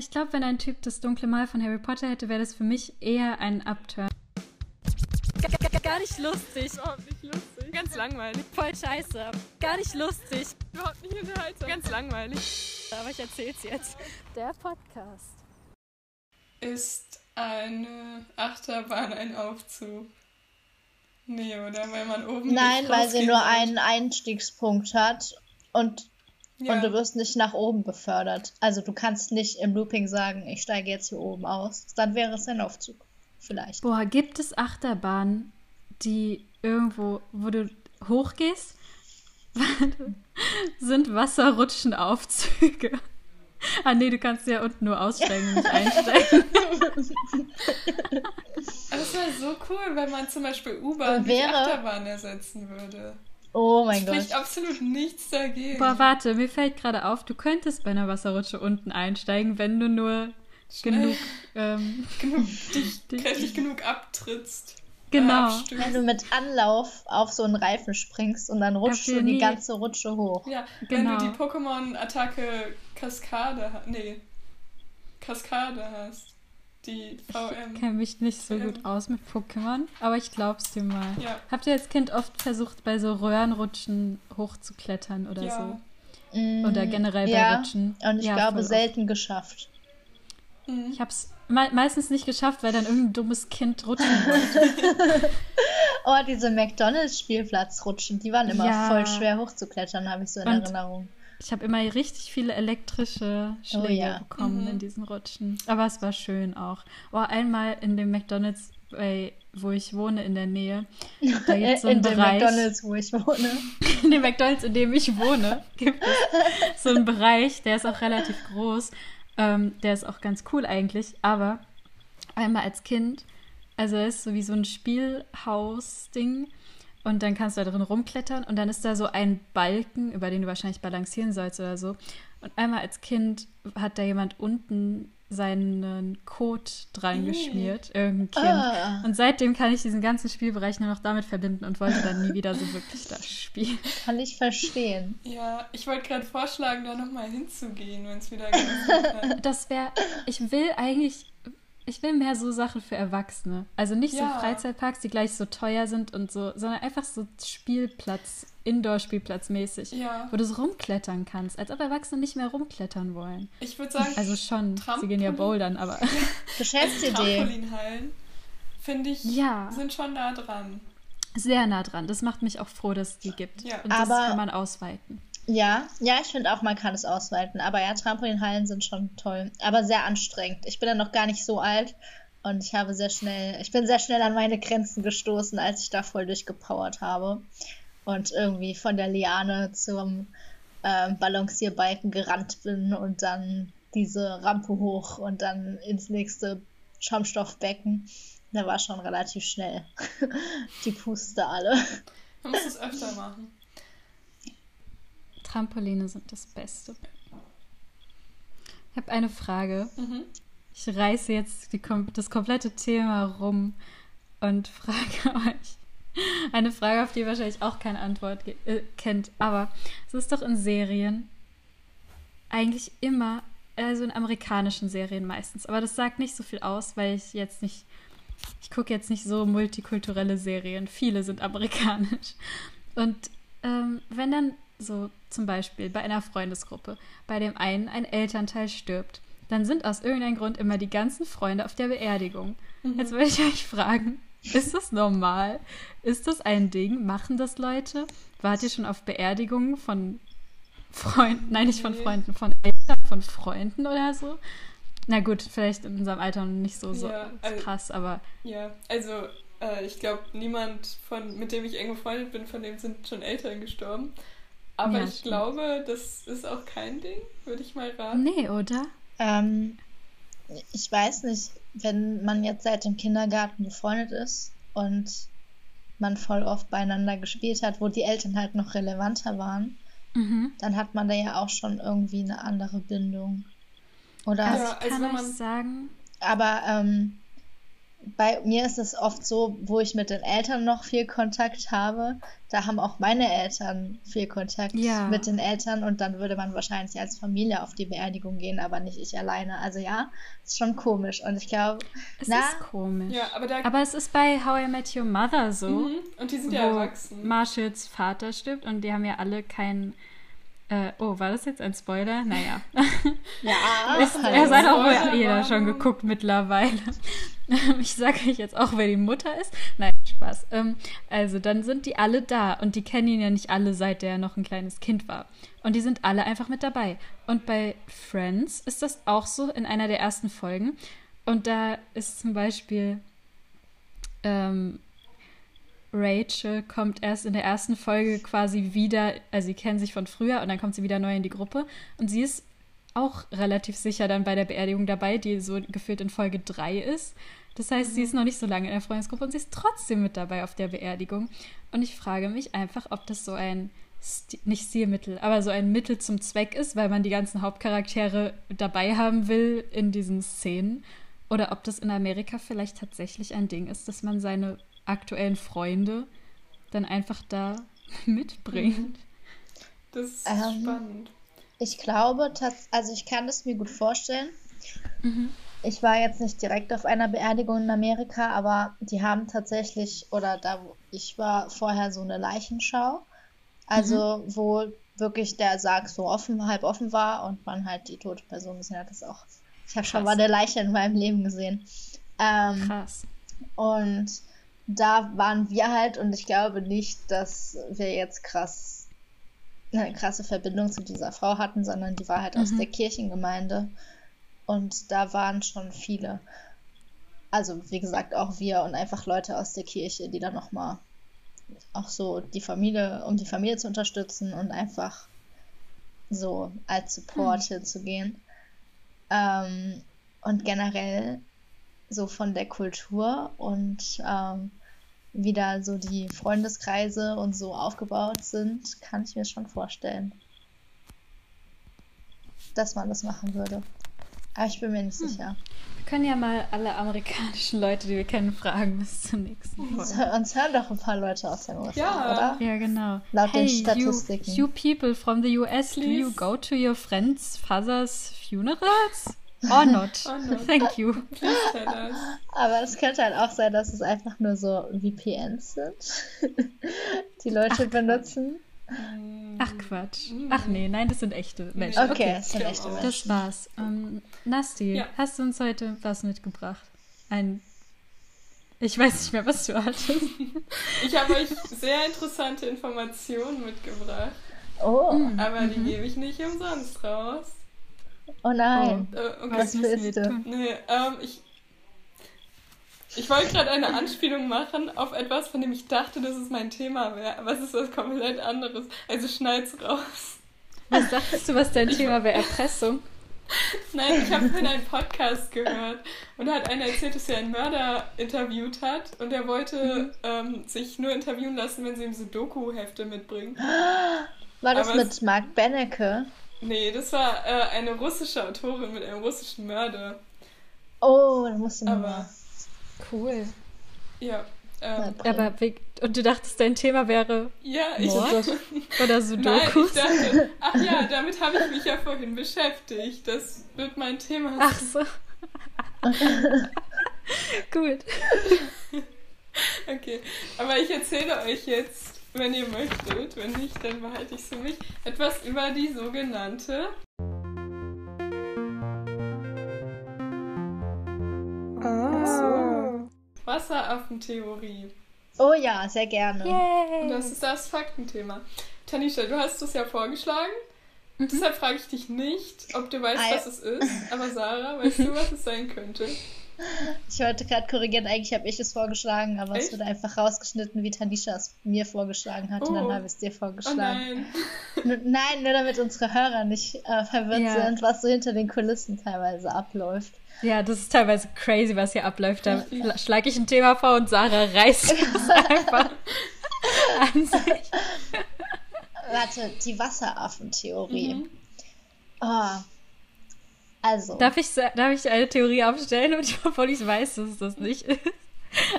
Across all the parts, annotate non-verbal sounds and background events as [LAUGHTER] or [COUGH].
ich glaube, wenn ein Typ das dunkle Mal von Harry Potter hätte, wäre das für mich eher ein Upturn. Gar nicht lustig. Überhaupt nicht lustig. Ganz langweilig. Voll scheiße. Gar nicht lustig. Überhaupt nicht unterhaltsam. Ganz langweilig. Aber ich erzähl's jetzt. Der Podcast. Ist eine Achterbahn ein Aufzug? Nee, oder? Weil man oben. Nein, nicht weil sie nur einen Einstiegspunkt hat und, Ja. und du wirst nicht nach oben befördert. Also du kannst nicht im Looping sagen, ich steige jetzt hier oben aus. Dann wäre es ein Aufzug. Vielleicht. Boah, gibt es Achterbahnen, die irgendwo, wo du hochgehst, [LAUGHS] sind Wasserrutschenaufzüge. [LAUGHS] Ah nee, du kannst ja unten nur aussteigen und nicht [LAUGHS] einsteigen. Das wäre so cool, wenn man zum Beispiel U-Bahn durch Achterbahn ersetzen würde. Oh mein Spricht Gott. absolut nichts dagegen. Boah, warte, mir fällt gerade auf, du könntest bei einer Wasserrutsche unten einsteigen, wenn du nur Schnell genug. Ähm, [LAUGHS] genug, [LAUGHS] dich Die- kräftig genug abtrittst. Genau. Äh, abstützt. Wenn du mit Anlauf auf so einen Reifen springst und dann rutschst du die nie- ganze Rutsche hoch. Ja, Genau. wenn du die Pokémon-Attacke Kaskade, nee, Kaskade hast. Die VM. kenne mich nicht so gut aus mit Pokémon, aber ich glaub's dir mal. Ja. Habt ihr als Kind oft versucht, bei so Röhrenrutschen hochzuklettern oder Ja. Mm, Oder generell bei ja, Rutschen. Und ich Ja, glaube, selten geschafft. Mhm. Ich hab's me meistens nicht geschafft, weil dann irgendein dummes Kind rutschen wollte. [LAUGHS] Oh, diese McDonalds-Spielplatzrutschen, die waren immer Ja. voll schwer hochzuklettern, habe ich so in Und- Erinnerung. Ich habe immer richtig viele elektrische Schläge Oh ja. bekommen Mhm. in diesen Rutschen. Aber es war schön auch. Oh, einmal in dem McDonalds, bei, wo ich wohne in der Nähe, da [LAUGHS] gibt es so einen in dem Bereich. McDonalds, wo ich wohne. [LAUGHS] in dem McDonalds, in dem ich wohne, gibt es so einen Bereich, der ist auch relativ groß. Ähm, der ist auch ganz cool eigentlich. Aber einmal als Kind, also es ist so wie so ein Spielhaus-Ding. Und dann kannst du da drin rumklettern und dann ist da so ein Balken, über den du wahrscheinlich balancieren sollst oder so. Und einmal als Kind hat da jemand unten seinen Code dran geschmiert, irgendein Kind. Ah. Und seitdem kann ich diesen ganzen Spielbereich nur noch damit verbinden und wollte dann nie wieder so wirklich das spielen. Kann ich verstehen. Ja, ich wollte gerade vorschlagen, da nochmal hinzugehen, wenn es wieder hat. [LAUGHS] Das wäre, ich will eigentlich, ich will mehr so Sachen für Erwachsene. Also nicht Ja. so Freizeitparks, die gleich so teuer sind und so, sondern einfach so Spielplatz, Indoor-Spielplatz-mäßig, Ja, wo du so rumklettern kannst, als ob Erwachsene nicht mehr rumklettern wollen. ich würde sagen, Also schon, sie gehen ja Trampolin? bouldern, aber [LAUGHS] Geschäftsidee. Trampolinhallen, finde ich, Ja. sind schon nah dran. sehr nah dran. Das macht mich auch froh, dass es die gibt. Ja. Und das Aber- kann man ausweiten. Ja, ja, ich finde auch, man kann es ausweiten. Aber ja, Trampolinhallen sind schon toll. Aber sehr anstrengend. Ich bin ja noch gar nicht so alt und ich habe sehr schnell, ich bin sehr schnell an meine Grenzen gestoßen, als ich da voll durchgepowert habe. Und irgendwie von der Liane zum ähm, Balancierbalken gerannt bin und dann diese Rampe hoch und dann ins nächste Schaumstoffbecken. Da war schon relativ schnell. [LAUGHS] Die Puste alle. Man muss es öfter machen. Trampoline sind das Beste. Ich habe eine Frage. Mhm. Ich reiße jetzt die, das komplette Thema rum und [LAUGHS] frage euch eine Frage, auf die ihr wahrscheinlich auch keine Antwort äh, kennt. Aber es ist doch in Serien eigentlich immer, also in amerikanischen Serien meistens. Aber das sagt nicht so viel aus, weil ich jetzt nicht, ich gucke jetzt nicht so multikulturelle Serien. Viele sind amerikanisch. Und ähm, wenn dann so zum Beispiel bei einer Freundesgruppe bei dem einen ein Elternteil stirbt, dann sind aus irgendeinem Grund immer die ganzen Freunde auf der Beerdigung. Jetzt würde ich euch fragen, ist das normal? Ist das ein Ding? Machen das Leute? Wart ihr schon auf Beerdigungen von Freunden? Nein, nicht von. Freunden, von Eltern, von Freunden oder so? Na gut, vielleicht in unserem Alter nicht so, so Ja, also- krass, aber Ja, also äh, ich glaube, niemand, von, mit dem ich eng befreundet bin, von dem sind schon Eltern gestorben. Aber Ja, ich stimmt. glaube, das ist auch kein Ding, würde ich mal raten. nee, oder? Ähm, ich weiß nicht, wenn man jetzt seit dem Kindergarten befreundet ist und man voll oft beieinander gespielt hat, wo die Eltern halt noch relevanter waren, Mhm. dann hat man da ja auch schon irgendwie eine andere Bindung. Oder? Also also kann wenn euch man- sagen, Aber ähm, bei mir ist es oft so, wo ich mit den Eltern noch viel Kontakt habe, da haben auch meine Eltern viel Kontakt Ja. mit den Eltern und dann würde man wahrscheinlich als Familie auf die Beerdigung gehen, aber nicht ich alleine. Also ja, ist schon komisch und ich glaube, Es na, ist komisch. Ja, aber. Aber es ist bei How I Met Your Mother so, mhm. Und die sind ja erwachsen. Marshalls Vater stirbt und die haben ja alle kein. Äh, oh, war das jetzt ein Spoiler? Naja. [LAUGHS] ja, Ist, halt. er hat auch wohl jeder schon geguckt mittlerweile. [LAUGHS] Ich sage euch jetzt auch, wer die Mutter ist. Nein, Spaß. Ähm, also, dann sind die alle da und die kennen ihn ja nicht alle, seit er noch ein kleines Kind war. Und die sind alle einfach mit dabei. Und bei Friends ist das auch so in einer der ersten Folgen. Und da ist zum Beispiel ähm, Rachel kommt erst in der ersten Folge quasi wieder, also sie kennen sich von früher und dann kommt sie wieder neu in die Gruppe. Und sie ist auch relativ sicher dann bei der Beerdigung dabei, die so gefühlt in Folge 3 ist. Das heißt, sie ist noch nicht so lange in der Freundesgruppe und sie ist trotzdem mit dabei auf der Beerdigung. Und ich frage mich einfach, ob das so ein, Sti nicht Stilmittel, aber so ein Mittel zum Zweck ist, weil man die ganzen Hauptcharaktere dabei haben will in diesen Szenen. Oder ob das in Amerika vielleicht tatsächlich ein Ding ist, dass man seine aktuellen Freunde dann einfach da [LAUGHS] mitbringt. Das ist Ähm, spannend. Ich glaube, tats- also ich kann das mir gut vorstellen. Mhm. Ich war jetzt nicht direkt auf einer Beerdigung in Amerika, aber die haben tatsächlich, oder da wo ich war, vorher so eine Leichenschau. Also, wo wirklich der Sarg so offen, halb offen war und man halt die tote Person gesehen hat. Das ist auch. Ich habe schon mal eine Leiche in meinem Leben gesehen. Ähm, Krass. und da waren wir halt, und ich glaube nicht, dass wir jetzt krass eine krasse Verbindung zu dieser Frau hatten, sondern die war halt aus Mhm. der Kirchengemeinde. Und da waren schon viele. Also, wie gesagt, auch wir und einfach Leute aus der Kirche, die dann nochmal auch so die Familie, um die Familie zu unterstützen und einfach so als Support hinzugehen. Ähm, und generell so von der Kultur und ähm, wie da so die Freundeskreise und so aufgebaut sind, kann ich mir schon vorstellen, dass man das machen würde. Aber ich bin mir nicht sicher. Wir können ja mal alle amerikanischen Leute, die wir kennen, fragen bis zur nächsten Uns, Folge. uns hören doch ein paar Leute aus den USA, Ja. oder? Ja, genau. Laut den hey, Statistiken. You, you people from the US, do you Please. go to your friend's father's funerals? Or not? Or not. Thank you. Please tell us. Aber es könnte halt auch sein, dass es einfach nur so VPNs sind, [LAUGHS] die Leute benutzen. Ach Quatsch. Ach nee, nein, das sind echte Menschen. Okay, Okay, es sind echte. Menschen. das war's. Ähm, Nasti, Ja. hast du uns heute was mitgebracht? Ein. Ich weiß nicht mehr, was du hattest. Ich habe euch sehr interessante Informationen mitgebracht, Oh, aber die gebe ich nicht umsonst raus. Oh nein. Äh, okay. Was willst du? Nee, ähm, ich. Ich wollte gerade eine Anspielung machen auf etwas, von dem ich dachte, dass es mein Thema wäre, aber es ist was komplett anderes. Also schneid's raus. Was dachtest du, was dein Thema wäre? Erpressung? [LAUGHS] Nein, ich habe in einen Podcast gehört und da hat einer erzählt, dass er einen Mörder interviewt hat und er wollte ähm, sich nur interviewen lassen, wenn sie ihm so Doku-Hefte mitbringen. War das aber mit es- Mark Benecke? Nee, das war äh, eine russische Autorin mit einem russischen Mörder. Oh, da musst du Aber mal. Cool. ja, ähm, Aber und du dachtest, dein Thema wäre ja, ich Mord oder Nein, Sudokus? ich dachte, ach ja, damit habe ich mich ja vorhin beschäftigt. Das wird mein Thema. Ach so. [LAUGHS] Gut. [LAUGHS] Okay, aber ich erzähle euch jetzt, wenn ihr möchtet, wenn nicht, dann behalte ich es für mich, etwas über die sogenannte Wasseraffentheorie. Oh ja, sehr gerne. Und das ist das Faktenthema. Tanisha, du hast es ja vorgeschlagen. Mhm. Deshalb frage ich dich nicht, ob du weißt, Ah, ja. was es ist. Aber Sarah, weißt du, was es sein könnte? [LAUGHS] Ich wollte gerade korrigieren, eigentlich habe ich es vorgeschlagen, aber es Echt? wurde einfach rausgeschnitten, wie Tanisha es mir vorgeschlagen hat und dann Oh. habe ich es dir Oh vorgeschlagen. nein. [LAUGHS] Nur- Nein, nur damit unsere Hörer nicht äh, verwirrt Ja. sind, was so hinter den Kulissen teilweise abläuft. Ja, das ist teilweise crazy, was hier abläuft. Da schlage ich ein Thema vor und Sarah reißt es [LAUGHS] einfach an sich. Warte, die Wasseraffentheorie. Mhm. Oh. Also, Darf ich, darf ich eine Theorie aufstellen, und obwohl ich weiß, dass es das nicht ist?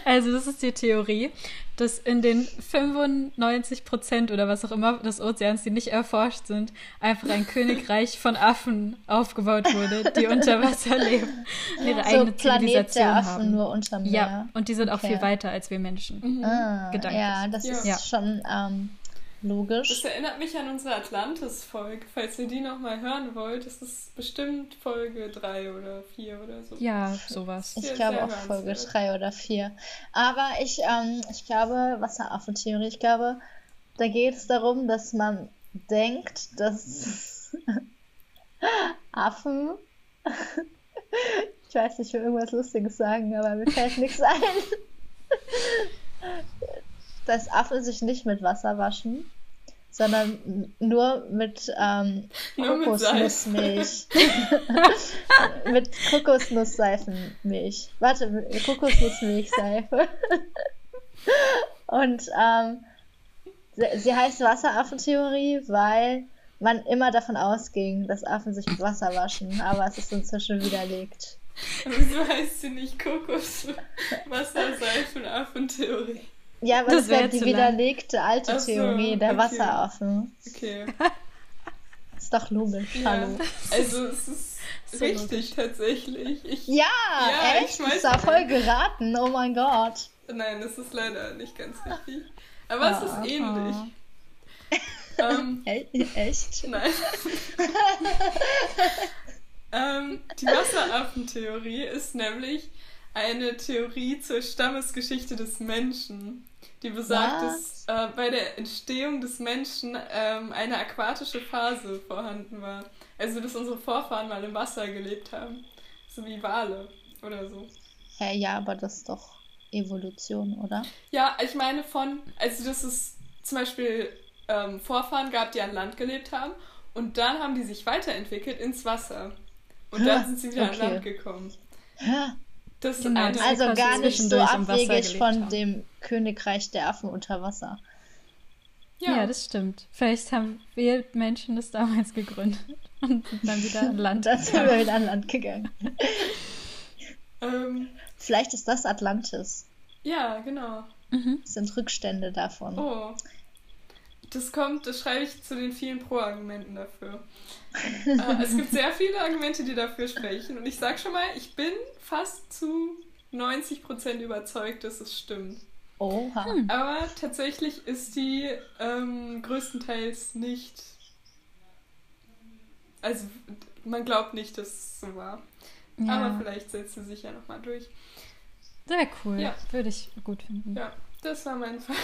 Also, das ist die Theorie, dass in den 95 Prozent oder was auch immer des Ozeans, die nicht erforscht sind, einfach ein Königreich von Affen aufgebaut wurde, die unter Wasser leben, und ihre so eigene Planet Zivilisation der Affen haben. nur unterm Meer. Ja, und die sind auch Okay. viel weiter als wir Menschen. Ah, gedanklich. ja, das Ja. ist schon ähm, logisch. Das erinnert mich an unsere Atlantis-Folge. Falls ihr die nochmal hören wollt, das ist bestimmt Folge 3 oder 4 oder so. Ja, sowas. Ich Sehr, glaube auch Folge hörenswert. 3 oder 4. Aber ich, ähm, ich glaube, Wasseraffentheorie, ich glaube, da geht es darum, dass man denkt, dass [LAUGHS] Affen. [LAUGHS] Ich weiß nicht, ich will irgendwas Lustiges sagen, aber mir fällt nichts ein. Dass Affen sich nicht mit Wasser waschen, sondern nur mit ähm, mit Kokosnussmilch. [LAUGHS] mit Kokosnussseifenmilch. Warte, Kokosnussmilchseife. Und ähm, sie, sie heißt Wasseraffentheorie, weil man immer davon ausging, dass Affen sich mit Wasser waschen, aber es ist inzwischen widerlegt. Wieso heißt sie nicht Kokos, Wasserseifen-Affentheorie? Ja, aber Das das wäre wär die lang. widerlegte alte so, Theorie der okay. Wasseraffen. Okay. [LAUGHS] Ist doch logisch, Ja. hallo. Also es ist So richtig tatsächlich. Ich, Ja, Ja, ich echt? weiß Das war voll geraten, oh mein Gott. Nein, das ist leider nicht ganz richtig. Aber es Ah. ist ähnlich. [LAUGHS] Ähm, E echt? Nein. [LAUGHS] ähm, die Wasseraffentheorie ist nämlich eine Theorie zur Stammesgeschichte des Menschen, die besagt, Was? dass äh, bei der Entstehung des Menschen ähm, eine aquatische Phase vorhanden war. Also, dass unsere Vorfahren mal im Wasser gelebt haben. So wie Wale oder so. Hä, ja, aber das ist doch Evolution, oder? Ja, ich meine von, also dass es zum Beispiel ähm, Vorfahren gab, die an Land gelebt haben und dann haben die sich weiterentwickelt ins Wasser. Und dann sind sie wieder okay. an Land gekommen. Hä? Das ist Genau, eine. das- Also gar nicht so abwegig von haben. dem Königreich der Affen unter Wasser. Ja. das stimmt. Vielleicht haben wir Menschen das damals gegründet [LAUGHS] und sind dann wieder an Land. Dann sind wir wieder an Land gegangen. [LAUGHS] ähm, Vielleicht ist das Atlantis. ja, genau. Das sind Rückstände davon. Oh. Das kommt, das schreibe ich zu den vielen Pro-Argumenten dafür. äh, es gibt sehr viele Argumente, die dafür sprechen. Und ich sag schon mal, ich bin fast zu 90% überzeugt, dass es stimmt. Oha. Aber tatsächlich ist die ähm, größtenteils nicht. Also, man glaubt nicht, dass es so war. Ja. Aber vielleicht setzt sie sich ja nochmal durch. Sehr cool. Ja. Würde ich gut finden. Ja, das war mein Fakt.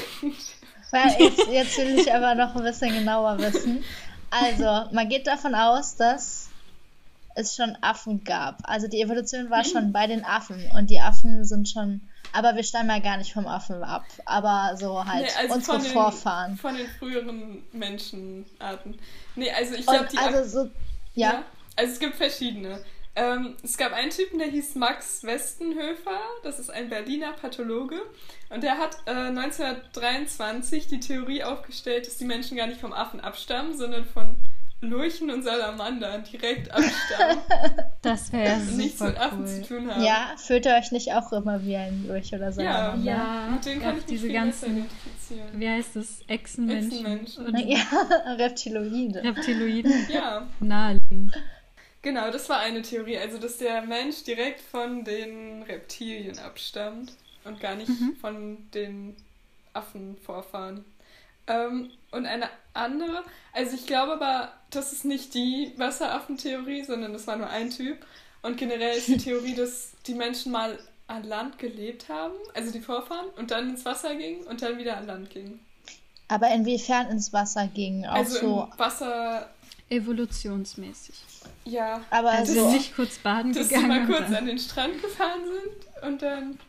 Jetzt, jetzt will ich aber noch ein bisschen genauer wissen. Also, man geht davon aus, dass es schon Affen gab. Also die Evolution war schon bei den Affen und die Affen sind schon. Aber wir stammen ja gar nicht vom Affen ab. Aber so halt Nee, also unsere von den, Vorfahren. Von den früheren Menschenarten. Nee, also ich glaube, die. also so. Ja. Also es gibt verschiedene. Ähm, es gab einen Typen, der hieß Max Westenhöfer. Das ist ein Berliner Pathologe. Und der hat äh, 1923 die Theorie aufgestellt, dass die Menschen gar nicht vom Affen abstammen, sondern von Lurchen und Salamandern direkt abstammen [LAUGHS] Das wäre und nichts mit Affen zu cool. tun haben. Ja, fühlt ihr euch nicht auch immer wie ein Lurch oder so? Ja. Ja, Mit denen kann auch ich mich diese ganzen, wie heißt es, Echsenmenschen, Echsenmenschen. und Ja, [LAUGHS] Reptiloide. Reptiloiden Ja, naheliegen. Genau, das war eine Theorie. Also, dass der Mensch direkt von den Reptilien abstammt und gar nicht von den Affenvorfahren. Ähm, und eine andere, also ich glaube aber, das ist nicht die Wasseraffentheorie, sondern das war nur ein Typ. Und generell ist die [LAUGHS] Theorie, dass die Menschen mal an Land gelebt haben, also die Vorfahren, und dann ins Wasser gingen und dann wieder an Land gingen. Aber inwiefern ins Wasser ging? Auch Also so. im Wasser, Evolutionsmäßig. ja, Aber Also so. nicht kurz baden dass sie gegangen. mal und kurz dann- an den Strand gefahren sind und dann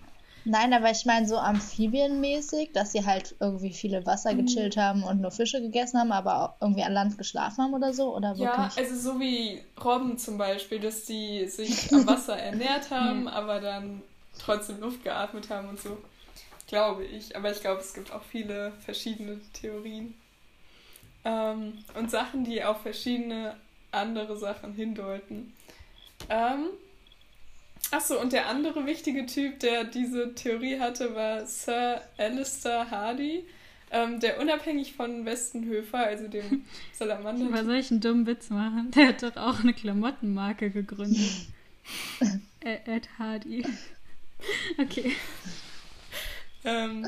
Nein, aber ich meine so amphibienmäßig, dass sie halt irgendwie viele Wasser Mhm. gechillt haben und nur Fische gegessen haben, aber auch irgendwie an Land geschlafen haben oder so? Oder Ja, wirklich? also so wie Robben zum Beispiel, dass die sich am Wasser [LAUGHS] ernährt haben, aber dann trotzdem Luft geatmet haben und so. Glaube ich. Aber ich glaube, es gibt auch viele verschiedene Theorien. Ähm, und Sachen, die auf verschiedene andere Sachen hindeuten. Ähm, achso, und der andere wichtige Typ, der diese Theorie hatte, war Sir Alistair Hardy, ähm, der unabhängig von Westenhöfer, also dem [LAUGHS] Salamander. Was soll ich einen dummen Witz machen? Der hat doch auch eine Klamottenmarke gegründet. [LAUGHS] Ed Hardy. [LAUGHS] Okay. Ähm,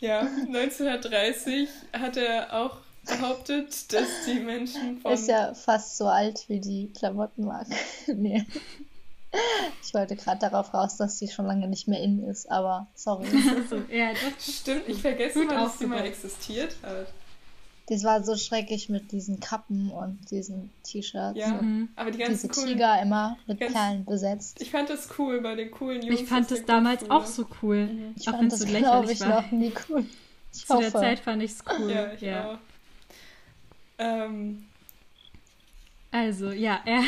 ja, 1930 hat er auch behauptet, dass die Menschen von. Ist ja fast so alt wie die Klamottenmarke. [LAUGHS] nee. Ich wollte gerade darauf raus, dass die schon lange nicht mehr in ist, aber sorry. Also, ja. Stimmt, ich vergesse Gut mal, dass die mal existiert hat. Das war so schrecklich mit diesen Kappen und diesen T-Shirts. Ja, und Mhm. aber die diese ganzen coolen. Tiger immer mit Ganz- Perlen besetzt. Ich fand das cool bei den coolen Jungs. Ich fand der das damals Grundschule. auch so cool. Mhm. Ich auch fand das, so glaube lächerlich ich, war. noch nie cool. Ich Zu der hoffe. Zeit fand ich es cool. Ja, ich auch. Ähm, Also, ja, er.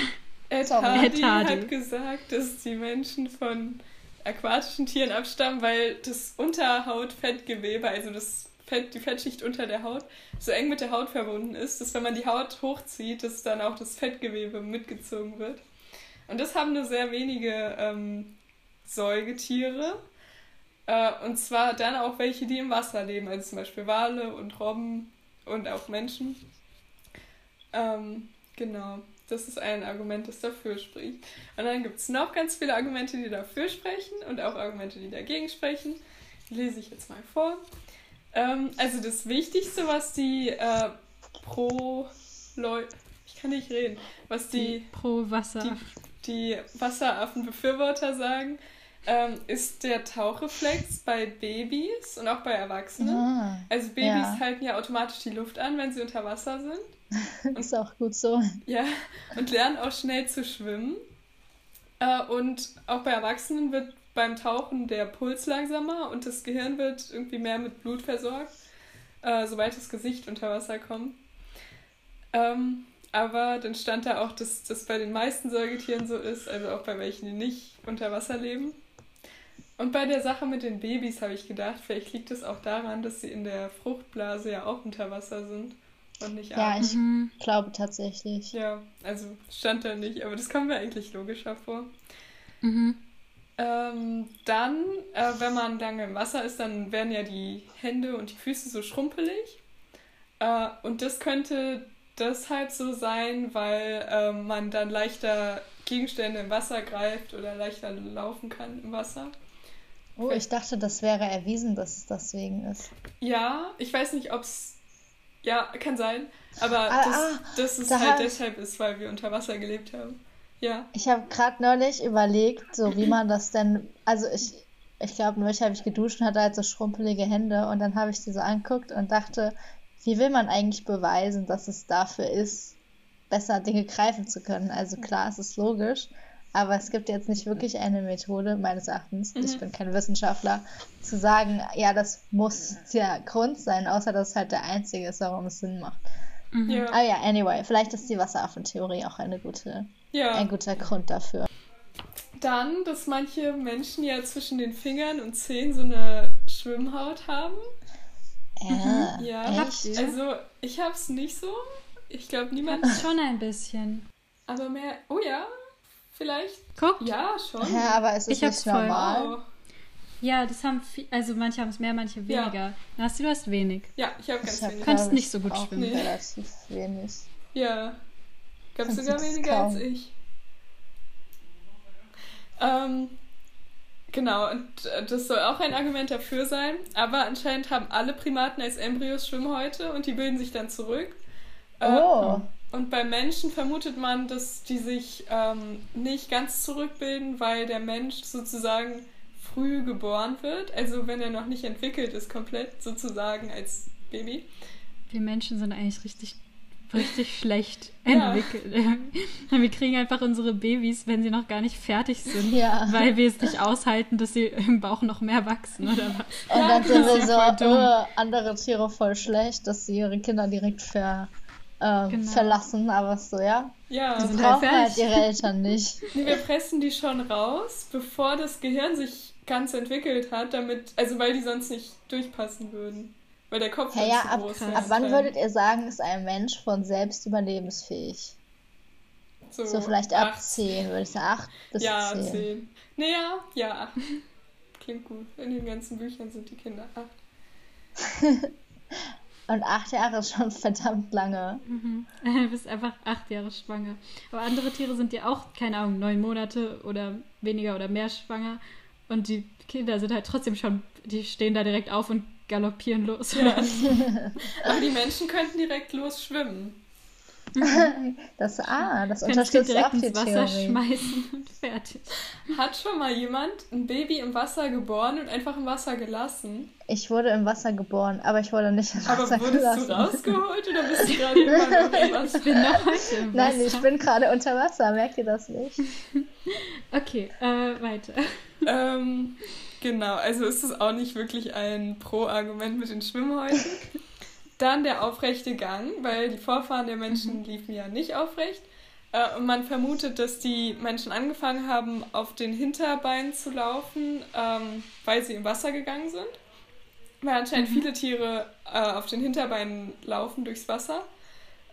Ed. Hardy, Ed Hardy. hat gesagt, dass die Menschen von aquatischen Tieren abstammen, weil das Unterhautfettgewebe, also das Fett, die Fettschicht unter der Haut, so eng mit der Haut verbunden ist, dass wenn man die Haut hochzieht, dass dann auch das Fettgewebe mitgezogen wird. Und das haben nur sehr wenige ähm, Säugetiere. Äh, und zwar dann auch welche, die im Wasser leben, also zum Beispiel Wale und Robben und auch Menschen. Ähm, genau, das ist ein Argument, das dafür spricht. Und dann gibt es noch ganz viele Argumente, die dafür sprechen und auch Argumente, die dagegen sprechen. Die lese ich jetzt mal vor. Ähm, also das Wichtigste, was die äh, pro Leu ich kann nicht reden, was die Pro Wasser. die Wasseraffenbefürworter sagen, ähm, ist der Tauchreflex bei Babys und auch bei Erwachsenen. Ah, Also Babys Ja. halten ja automatisch die Luft an, wenn sie unter Wasser sind. [LAUGHS] ist auch gut so. Ja, und lernen auch schnell zu schwimmen. Äh, und auch bei Erwachsenen wird beim Tauchen der Puls langsamer und das Gehirn wird irgendwie mehr mit Blut versorgt, äh, sobald das Gesicht unter Wasser kommt. Ähm, aber dann stand da auch, dass das bei den meisten Säugetieren so ist, also auch bei welchen, die nicht unter Wasser leben. Und bei der Sache mit den Babys habe ich gedacht, vielleicht liegt es auch daran, dass sie in der Fruchtblase ja auch unter Wasser sind und nicht Ja, atmen. ich Mhm. glaube tatsächlich. Ja, also stand da nicht, aber das kommt mir eigentlich logischer vor. Mhm. Ähm, dann, äh, wenn man lange im Wasser ist, dann werden ja die Hände und die Füße so schrumpelig. Äh, und das könnte deshalb so sein, weil äh, man dann leichter Gegenstände im Wasser greift oder leichter laufen kann im Wasser. Oh, ich dachte, das wäre erwiesen, dass es deswegen ist. Ja, ich weiß nicht, ob es. Ja, kann sein. Aber Ah, das, ah, dass es da halt deshalb ist, weil wir unter Wasser gelebt haben. Ja. Ich habe gerade neulich überlegt, so wie man das denn, also ich, ich glaube, neulich habe ich geduscht und hatte halt so schrumpelige Hände und dann habe ich die so angeguckt und dachte, wie will man eigentlich beweisen, dass es dafür ist, besser Dinge greifen zu können? Also klar, es ist logisch, aber es gibt jetzt nicht wirklich eine Methode, meines Erachtens, ich Mhm. bin kein Wissenschaftler, zu sagen, ja, das muss der Grund sein, außer dass es halt der einzige ist, warum es Sinn macht. Mhm. Ja. Ah ja, anyway, vielleicht ist die Wasseraffentheorie auch eine gute, ja. ein guter Grund dafür. Dann, dass manche Menschen ja zwischen den Fingern und Zehen so eine Schwimmhaut haben. Äh, Ja, echt? also ich hab's nicht so. Ich glaube niemand, Schon ein bisschen. aber mehr. Oh ja, vielleicht. Guck. Ja, schon. Ja, aber es ist Ich hab's nicht voll. normal. Wow. Ja, das haben viel, also manche haben es mehr, manche Ja. weniger. Hast du, du hast wenig. Ja, ich habe ganz Ich hab, wenig. Kannst glaub nicht ich, so gut auch schwimmen. Nee. relativ wenig. Ja. Gab Kannst sogar weniger kaum. als ich. Ähm, genau, und äh, das soll auch ein Argument dafür sein. Aber anscheinend haben alle Primaten als Embryos Schwimmhäute und die bilden sich dann zurück. Äh, Oh, Und bei Menschen vermutet man, dass die sich ähm, nicht ganz zurückbilden, weil der Mensch sozusagen früh geboren wird. Also wenn er noch nicht entwickelt ist, komplett sozusagen als Baby. Wir Menschen sind eigentlich richtig, richtig schlecht Ja. entwickelt. Wir kriegen einfach unsere Babys, wenn sie noch gar nicht fertig sind. Ja. Weil wir es nicht aushalten, dass sie im Bauch noch mehr wachsen, oder was? und Ja, dann sind genau. wir so, dumm. oh, andere Tiere voll schlecht, dass sie ihre Kinder direkt ver, äh, Genau. verlassen, aber so, ja. Ja, Die sind halt brauchen halt fertig. ihre Eltern nicht. [LAUGHS] nee, wir pressen die schon raus, bevor das Gehirn sich ganz entwickelt hat, damit, also weil die sonst nicht durchpassen würden. Weil der Kopf Ja, ja, zu ab, groß ist. ab wann Dann- würdet ihr sagen, ist ein Mensch von selbst überlebensfähig? So, So vielleicht ab acht. 10, würde ich sagen. 8 bis Ja, 10. 10. Nee, ja, ja, [LAUGHS] acht. Klingt gut. In den ganzen Büchern sind die Kinder acht. [LAUGHS] Und 8 Jahre ist schon verdammt lange. Mhm. [LAUGHS] Du bist einfach acht Jahre schwanger. Aber andere Tiere sind ja auch, keine Ahnung, neun Monate oder weniger oder mehr schwanger. Und die Kinder sind halt trotzdem schon, die stehen da direkt auf und galoppieren los. Ja. [LAUGHS] [LAUGHS] Aber die Menschen könnten direkt los schwimmen. [LAUGHS] Das, ah, das die unterstützt auch direkt die ins Wasser Theorie. schmeißen und fertig. Hat schon mal jemand ein Baby im Wasser geboren und einfach im Wasser gelassen? Ich wurde im Wasser geboren, aber ich wurde nicht im Aber Wasser wurdest gelassen. du rausgeholt oder bist du gerade immer noch im Wasser? Ich bin noch heute im Nein, Wasser. ich bin gerade unter Wasser, merkt ihr das nicht? Okay, äh, weiter. Ähm, genau, also ist es auch nicht wirklich ein Pro-Argument mit den Schwimmhäuten. [LAUGHS] Dann der aufrechte Gang, weil die Vorfahren der Menschen liefen ja nicht aufrecht. Äh, und man vermutet, dass die Menschen angefangen haben, auf den Hinterbeinen zu laufen, ähm, weil sie im Wasser gegangen sind. Weil anscheinend viele Tiere äh, auf den Hinterbeinen laufen durchs Wasser.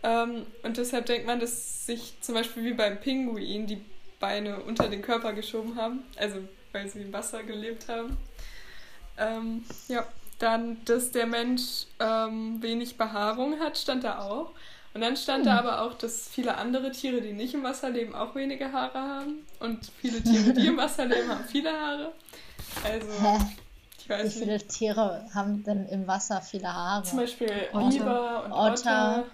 Ähm, und deshalb denkt man, dass sich zum Beispiel wie beim Pinguin die Beine unter den Körper geschoben haben. Also weil sie im Wasser gelebt haben. Ähm, ja, dann, dass der Mensch ähm, wenig Behaarung hat, stand da auch. Und dann stand da aber auch, dass viele andere Tiere, die nicht im Wasser leben, auch wenige Haare haben. Und viele Tiere, die im Wasser leben, haben viele Haare. Also, ich Wie weiß viele nicht. Tiere haben denn im Wasser viele Haare? Zum Beispiel Otter. Biber und Otter. Otter.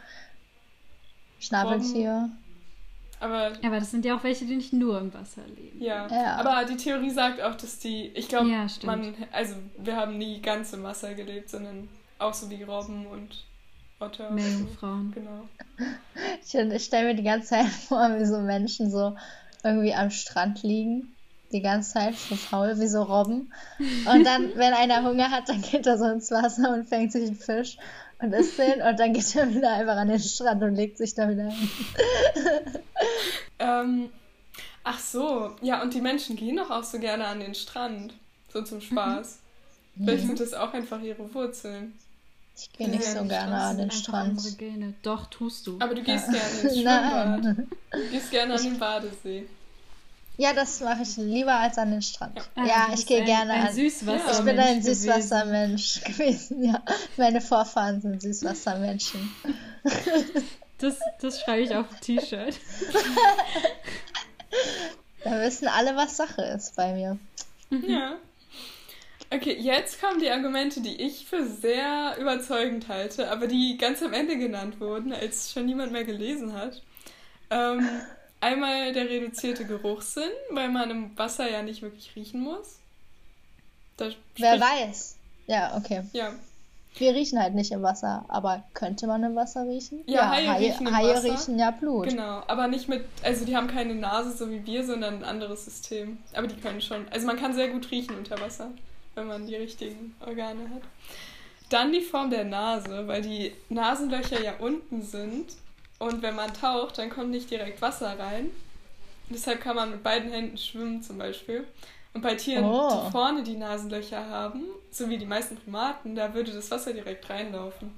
Schnabeltier? Aber Aber das sind ja auch welche, die nicht nur im Wasser leben. Ja. Ja. aber die Theorie sagt auch, dass die, ich glaube, Ja, man, also wir haben nie ganz im Wasser gelebt, sondern auch so wie Robben und Otter. und so. Meerjungfrauen. Genau. Ich, ich stelle mir die ganze Zeit [LAUGHS] vor, wie so Menschen so irgendwie am Strand liegen. Die ganze Zeit so faul wie so Robben. Und dann, [LAUGHS] wenn einer Hunger hat, dann geht er so ins Wasser und fängt sich einen Fisch und isst den. Und dann geht er wieder einfach an den Strand und legt sich da wieder hin. [LAUGHS] Ähm, ach so, ja, und die Menschen gehen doch auch so gerne an den Strand, so zum Spaß. Vielleicht sind das auch einfach ihre Wurzeln. Ich gehe nicht so Ja, gerne an den Strand. Doch, tust du. Aber du gehst gerne ins [LAUGHS] Schwimmbad. Nein. Du gehst gerne an den Badesee. Ja, das mache ich lieber als an den Strand. Ah, Ja, du ich gehe gerne ein an. Süßwasser Ich bin ein Süßwassermensch [LAUGHS] gewesen, ja. Meine Vorfahren sind Süßwassermenschen. [LAUGHS] Das, das schreibe ich auf ein T-Shirt. [LAUGHS] Da wissen alle, was Sache ist bei mir. Ja. Okay, jetzt kommen die Argumente, die ich für sehr überzeugend halte, aber die ganz am Ende genannt wurden, als schon niemand mehr gelesen hat. Ähm, einmal der reduzierte Geruchssinn, weil man im Wasser ja nicht wirklich riechen muss. Wer weiß. Ja, okay. Ja, Wir riechen halt nicht im Wasser, aber könnte man im Wasser riechen? Ja, Haie riechen im Haie riechen ja Blut. genau. Aber nicht mit, also die haben keine Nase so wie wir, sondern ein anderes System. Aber die können schon, also man kann sehr gut riechen unter Wasser, wenn man die richtigen Organe hat. Dann die Form der Nase, weil die Nasenlöcher ja unten sind und wenn man taucht, dann kommt nicht direkt Wasser rein. Deshalb kann man mit beiden Händen schwimmen zum Beispiel. Und bei Tieren, Oh. die vorne die Nasenlöcher haben, so wie die meisten Primaten, da würde das Wasser direkt reinlaufen.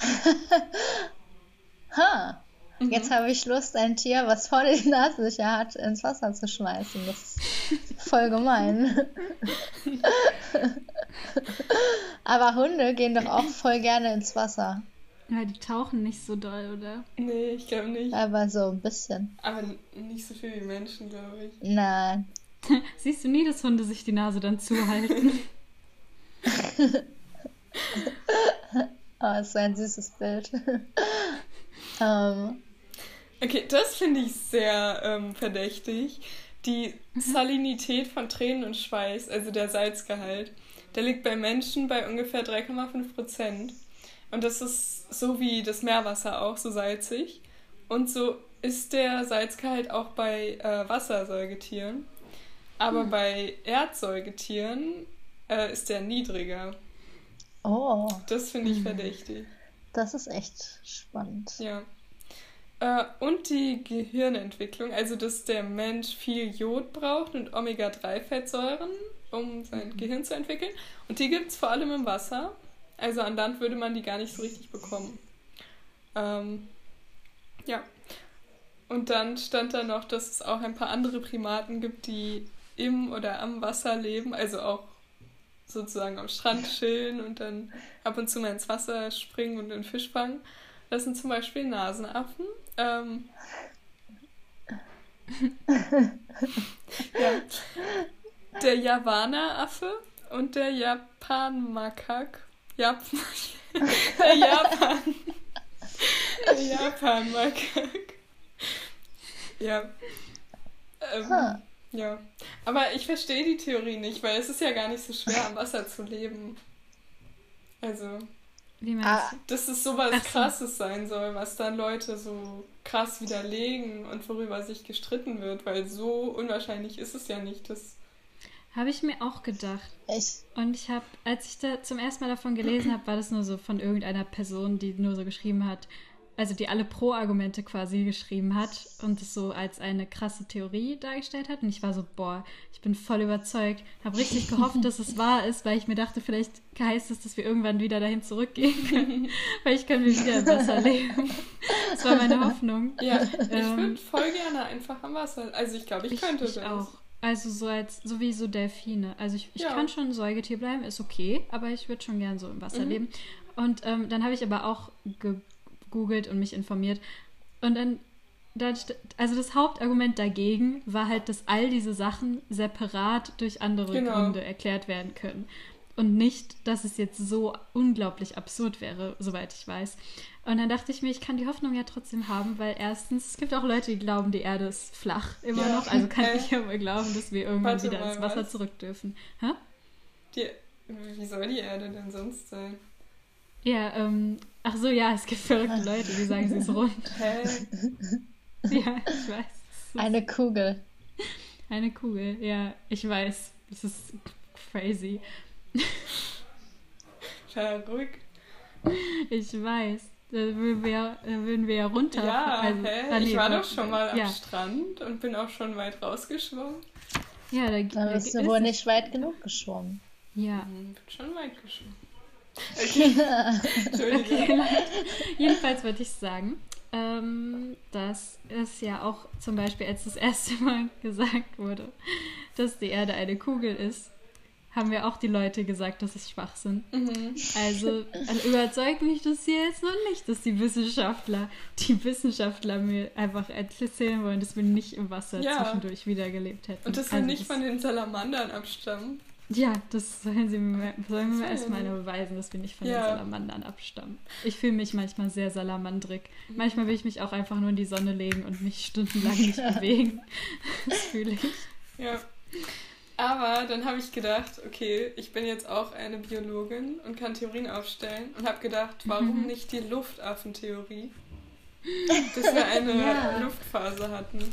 [LAUGHS] Ha. Mhm. Jetzt habe ich Lust, ein Tier, was vorne die Nasenlöcher hat, ins Wasser zu schmeißen. Das ist voll gemein. [LAUGHS] [LAUGHS] Aber Hunde gehen doch auch voll gerne ins Wasser. Ja, die tauchen nicht so doll, oder? Nee, ich glaube nicht. Aber so ein bisschen. Aber nicht so viel wie Menschen, glaube ich. Nein. [LAUGHS] Siehst du nie, dass Hunde sich die Nase dann zuhalten? [LAUGHS] [LAUGHS] Oh, ist so ein süßes Bild. ähm, Okay, das finde ich sehr ähm, verdächtig. Die Salinität von Tränen und Schweiß, also der Salzgehalt, der liegt bei Menschen bei ungefähr 3,5 Prozent. Und das ist so wie das Meerwasser auch so salzig. Und so ist der Salzgehalt auch bei äh, Wassersäugetieren. Aber bei Erdsäugetieren äh, ist der niedriger. oh, Das finde ich verdächtig. das ist echt spannend. Ja. Äh, und die Gehirnentwicklung, also dass der Mensch viel Jod braucht und Omega-3-Fettsäuren, um sein Gehirn zu entwickeln. Und die gibt es vor allem im Wasser. Also an Land würde man die gar nicht so richtig bekommen. Ähm, ja. und dann stand da noch, dass es auch ein paar andere Primaten gibt, die im oder am Wasser leben, also auch sozusagen am Strand [LAUGHS] chillen und dann ab und zu mal ins Wasser springen und den Fisch fangen. Das sind zum Beispiel Nasenaffen. Ähm, [LAUGHS] [LAUGHS] ja. Der Javana-Affe und der Japan-Makak. Jap [LAUGHS] der Japan. Der Japan-Makak. Ja. Ähm, huh. Ja. Aber ich verstehe die Theorie nicht, weil es ist ja gar nicht so schwer, am Wasser zu leben. Also. Wie meinst ah. du? Dass es sowas Ach Krasses sein soll, was dann Leute so krass widerlegen und worüber sich gestritten wird, weil so unwahrscheinlich ist es ja nicht. Das habe ich mir auch gedacht. Echt? Und ich habe, als ich da zum ersten Mal davon gelesen habe, war das nur so von irgendeiner Person, die nur so geschrieben hat, also die alle Pro-Argumente quasi geschrieben hat und es so als eine krasse Theorie dargestellt hat. Und ich war so, boah, ich bin voll überzeugt, habe richtig gehofft, dass es wahr ist, weil ich mir dachte, vielleicht heißt es, dass wir irgendwann wieder dahin zurückgehen können. [LAUGHS] vielleicht können wir wieder im Wasser leben. Das war meine Hoffnung. Ja, ich ähm, würde voll gerne einfach am Wasser. Also ich glaube, ich, ich könnte ich das. auch. Also so als so wie so Delfine. Also ich, ich ja. kann schon Säugetier bleiben, ist okay, aber ich würde schon gern so im Wasser mhm. leben. Und ähm, dann habe ich aber auch gegoogelt und mich informiert. Und dann, dann, also das Hauptargument dagegen war halt, dass all diese Sachen separat durch andere genau. Gründe erklärt werden können. Und nicht, dass es jetzt so unglaublich absurd wäre, soweit ich weiß. Und dann dachte ich mir, ich kann die Hoffnung ja trotzdem haben, weil erstens, es gibt auch Leute, die glauben, die Erde ist flach immer ja. noch. Also kann äh. ich ja mal glauben, dass wir irgendwann Warte wieder mal, ins Wasser was? zurück dürfen. Hä? Die, wie soll die Erde denn sonst sein? Ja, ähm, ach so, ja, es gibt verrückte Leute, die sagen, sie ist rund. [LAUGHS] Hä? [LAUGHS] ja, ich weiß. Eine Kugel. Eine Kugel, ja, ich weiß. Das ist crazy. [LAUGHS] Verrückt. Ich weiß. Da würden wir, da würden wir ja runter. Ja, also, hä? ich war doch schon mal ja. am Strand und bin auch schon weit rausgeschwommen. Ja, da, da bist du wohl nicht weit genug geschwommen. Ja. Hm, bin schon weit geschwommen. [LAUGHS] Okay. Entschuldigung. Okay. Jedenfalls würde ich sagen, ähm, dass es ja auch zum Beispiel, als das erste Mal [LAUGHS] gesagt wurde, dass die Erde eine Kugel ist, haben wir auch die Leute gesagt, dass es schwach sind. Mhm. Also, also überzeugt mich das hier jetzt noch nicht, dass die Wissenschaftler, die Wissenschaftler mir einfach erzählen wollen, dass wir nicht im Wasser ja. zwischendurch wiedergelebt hätten. Und dass wir also nicht das von den Salamandern abstammen. Ja, das sollen sie mir, sollen mir erstmal beweisen, dass wir nicht von ja. den Salamandern abstammen. Ich fühle mich manchmal sehr salamandrig. Manchmal will ich mich auch einfach nur in die Sonne legen und mich stundenlang nicht [LAUGHS] bewegen. Das fühle ich. Ja. Aber dann habe ich gedacht, okay, ich bin jetzt auch eine Biologin und kann Theorien aufstellen und habe gedacht, warum mhm. nicht die Luftaffentheorie? Dass wir [LAUGHS] eine ja. Luftphase hatten.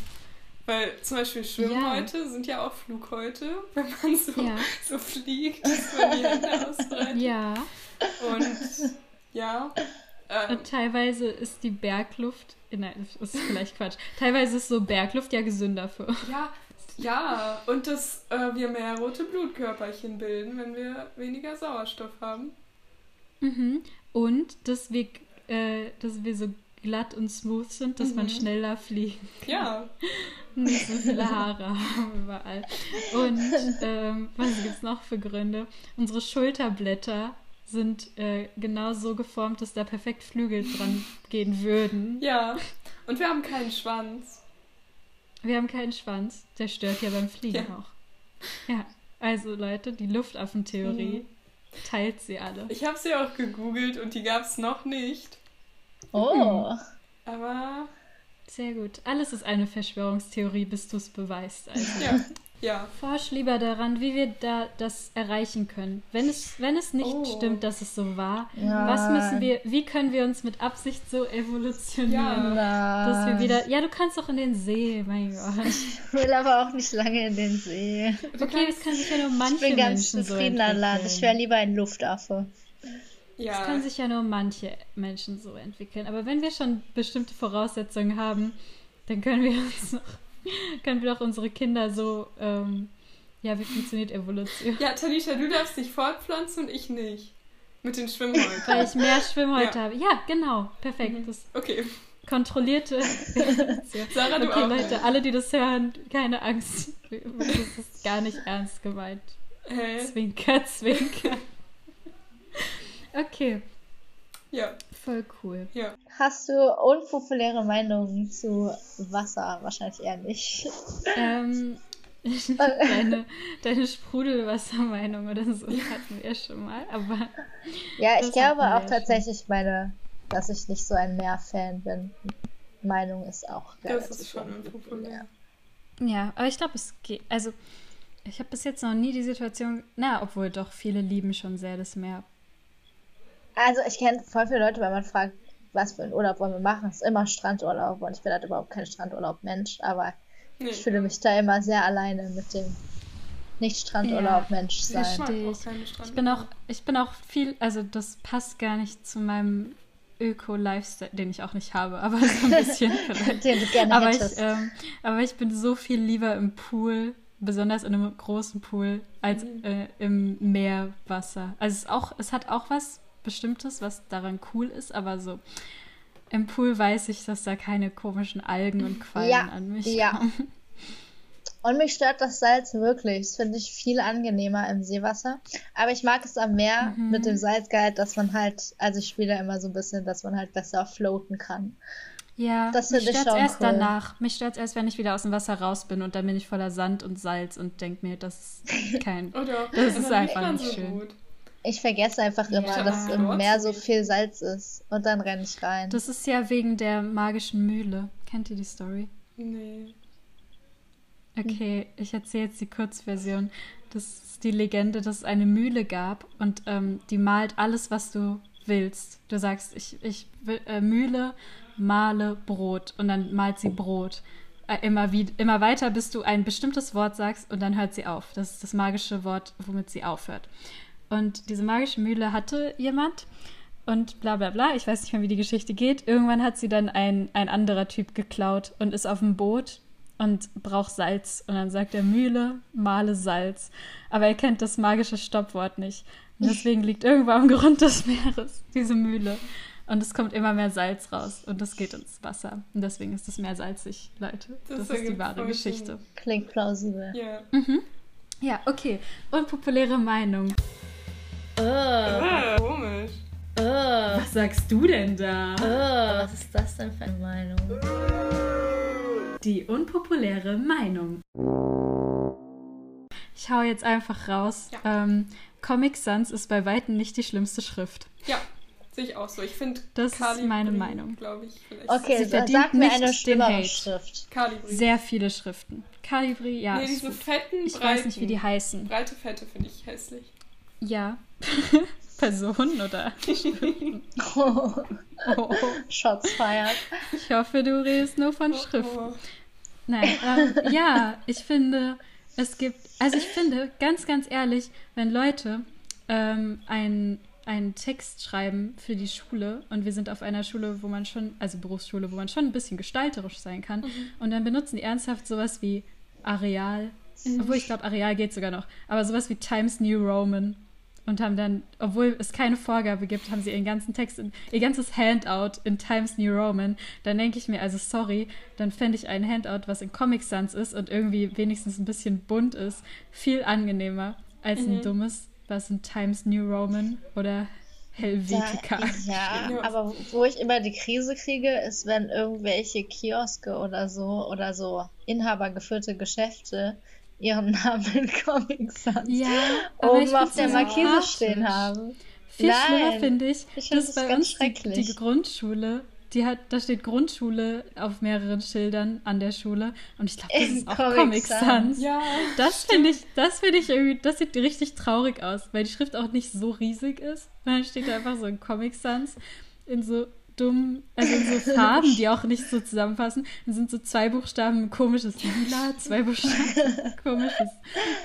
Weil zum Beispiel Schwimmhäute ja. sind ja auch Flughäute, [LAUGHS] wenn man so, ja. so fliegt, dass man die Hände [LAUGHS] ausbreitet. Ja. Und ja. Ähm, Und teilweise ist die Bergluft, nein, das ist vielleicht Quatsch. Teilweise ist so Bergluft ja gesünder für. Ja, ja. Und dass äh, wir mehr rote Blutkörperchen bilden, wenn wir weniger Sauerstoff haben. Mhm. Und dass wir, äh, dass wir so glatt und smooth sind, dass mhm. man schneller fliegen kann. Ja. [LAUGHS] Nicht so viele Haare haben überall. Und ähm, was gibt es noch für Gründe? Unsere Schulterblätter sind äh, genau so geformt, dass da perfekt Flügel dran gehen würden. Ja, und wir haben keinen Schwanz. Wir haben keinen Schwanz. Der stört ja beim Fliegen ja. auch. Ja, also Leute, die Luftaffentheorie mhm. teilt sie alle. Ich habe sie auch gegoogelt und die gab es noch nicht. Oh. Aber. Sehr gut. Alles ist eine Verschwörungstheorie, bis du es beweist. Also. Ja. Ja. Forsch lieber daran, wie wir da das erreichen können. Wenn es, wenn es nicht oh. stimmt, dass es so war, ja. was müssen wir, wie können wir uns mit Absicht so evolutionieren, ja. dass wir wieder. Ja, du kannst doch in den See, mein [LAUGHS] Gott. Ich will aber auch nicht lange in den See. Okay, das kann sich ja nur manche Menschen Ich bin ganz zufrieden so an Land. Ich wäre lieber ein Luftaffe. Ja. Das kann sich ja nur manche Menschen so entwickeln. Aber wenn wir schon bestimmte Voraussetzungen haben, dann können wir uns noch, [LAUGHS] können wir doch unsere Kinder so, ähm, ja, wie funktioniert Evolution? Ja, Tanisha, du darfst dich fortpflanzen und ich nicht. Mit den Schwimmhäuten. Weil ich mehr Schwimmhäute ja. habe. Ja, genau. Perfekt. Mhm. okay. kontrollierte. Sarah, du Okay, auch. Leute, alle, die das hören, keine Angst. Das ist gar nicht ernst gemeint. Hä? Zwinker, zwinker. Okay, Ja, voll cool. ja. Hast du unpopuläre Meinungen zu Wasser? Wahrscheinlich eher nicht. Ähm, [LAUGHS] deine, deine Sprudelwassermeinung oder so hatten wir schon mal, aber Ja, ich glaube auch ja tatsächlich meine, dass ich nicht so ein Meer-Fan bin. Meinung ist auch Das ist schon unpopulär. ja, aber ich glaube, es geht. Also, ich habe bis jetzt noch nie die Situation, na, obwohl doch viele lieben schon sehr das Meer. Also ich kenne voll viele Leute, wenn man fragt, was für einen Urlaub wollen wir machen, ist immer Strandurlaub und ich bin halt überhaupt kein Strandurlaub-Mensch, aber Nee. ich fühle mich da immer sehr alleine mit dem Nicht-Strandurlaub-Mensch Ich sein. auch ich. bin auch, ich bin auch viel, also das passt gar nicht zu meinem Öko-Lifestyle, den ich auch nicht habe, aber so ein bisschen [LAUGHS] vielleicht. Den du gerne aber, ich, ähm, aber ich bin so viel lieber im Pool, besonders in einem großen Pool, als Mhm. äh, im Meerwasser. Also es, ist auch, es hat auch was Bestimmtes, was daran cool ist, aber so im Pool weiß ich, dass da keine komischen Algen und Quallen Ja, an mich ja. kommen. Und mich stört das Salz wirklich. Das finde ich viel angenehmer im Seewasser. Aber ich mag es am Meer Mhm. mit dem Salzgehalt, dass man halt, also ich spiele da immer so ein bisschen, dass man halt besser floaten kann. Ja, Das mich finde ich stört's schon erst cool. danach. Mich stört es erst, wenn ich wieder aus dem Wasser raus bin und dann bin ich voller Sand und Salz und denke mir, das ist kein. [LAUGHS] Oder? Das ist einfach nicht schön. gut. Ich vergesse einfach immer, Ja, dass im Meer so viel Salz ist. Und dann renne ich rein. Das ist ja wegen der magischen Mühle. Kennt ihr die Story? Nee. Okay, ich erzähle jetzt die Kurzversion. Das ist die Legende, dass es eine Mühle gab und ähm, die malt alles, was du willst. Du sagst, ich, ich will, äh, Mühle, male Brot und dann malt sie Brot. Äh, immer, wie, immer weiter, bis du ein bestimmtes Wort sagst und dann hört sie auf. Das ist das magische Wort, womit sie aufhört. Und diese magische Mühle hatte jemand und bla bla bla. Ich weiß nicht mehr, wie die Geschichte geht. Irgendwann hat sie dann ein, ein anderer Typ geklaut und ist auf dem Boot und braucht Salz. Und dann sagt er Mühle, male Salz. Aber er kennt das magische Stoppwort nicht. Und deswegen liegt irgendwo am Grund des Meeres diese Mühle. Und es kommt immer mehr Salz raus und das geht ins Wasser. Und deswegen ist das Meer salzig, Leute. Das Das, ist die wahre Geschichte. Klingt plausibel. Ja. Ja, okay. Unpopuläre Meinung. Ah, komisch. Was sagst du denn da? was ist das denn für eine Meinung? Die unpopuläre Meinung. Ich hau jetzt einfach raus. Ja. Ähm, Comic Sans ist bei weitem nicht die schlimmste Schrift. Ja, sehe ich auch so. Ich finde Das ist Calibri, meine Meinung. glaube ich. Okay, Sie verdient sag mir nicht eine schlimmere. Schrift. Calibri. Sehr viele Schriften. Calibri, ja. nee, ist diese gut. fetten, Ich breiten. weiß nicht, wie die heißen. Breite Fette finde ich hässlich. Ja. [LAUGHS] Personen oder? [LAUGHS] Oh, Shots feiert. ich hoffe, du redest nur von Schriften. Oh, Nein, ähm, ja, ich finde, es gibt, also ich finde, ganz, ganz ehrlich, wenn Leute ähm, ein, einen Text schreiben für die Schule und wir sind auf einer Schule, wo man schon, also Berufsschule, wo man schon ein bisschen gestalterisch sein kann und dann benutzen die ernsthaft sowas wie Areal, obwohl ich glaube, Areal geht sogar noch, aber sowas wie Times New Roman und haben dann, obwohl es keine Vorgabe gibt, haben sie ihren ganzen Text, in, ihr ganzes Handout in Times New Roman. Dann denke ich mir, also sorry, dann fände ich ein Handout, was in Comic Sans ist und irgendwie wenigstens ein bisschen bunt ist, viel angenehmer als ein dummes, was in Times New Roman oder Helvetica. Ja, Ja. aber wo ich immer die Krise kriege, ist, wenn irgendwelche Kioske oder so oder so inhabergeführte Geschäfte ihren [LAUGHS] Namen in Comic Sans Ja, oben auf der Markise stehen haben. Viel Nein. schlimmer finde ich, Ich find dass das bei ganz uns die, schrecklich. die Grundschule, die hat, da steht Grundschule auf mehreren Schildern an der Schule und ich glaube, das In ist auch Comic Comic Sans. Sans. Ja, Das finde ich, das finde ich irgendwie, das sieht richtig traurig aus, weil die Schrift auch nicht so riesig ist. Dann steht da einfach so ein Comic Sans in so dumm, also in so [LAUGHS] Farben, die auch nicht so zusammenpassen. Dann sind so zwei Buchstaben ein komisches Lila, zwei Buchstaben ein [LAUGHS] komisches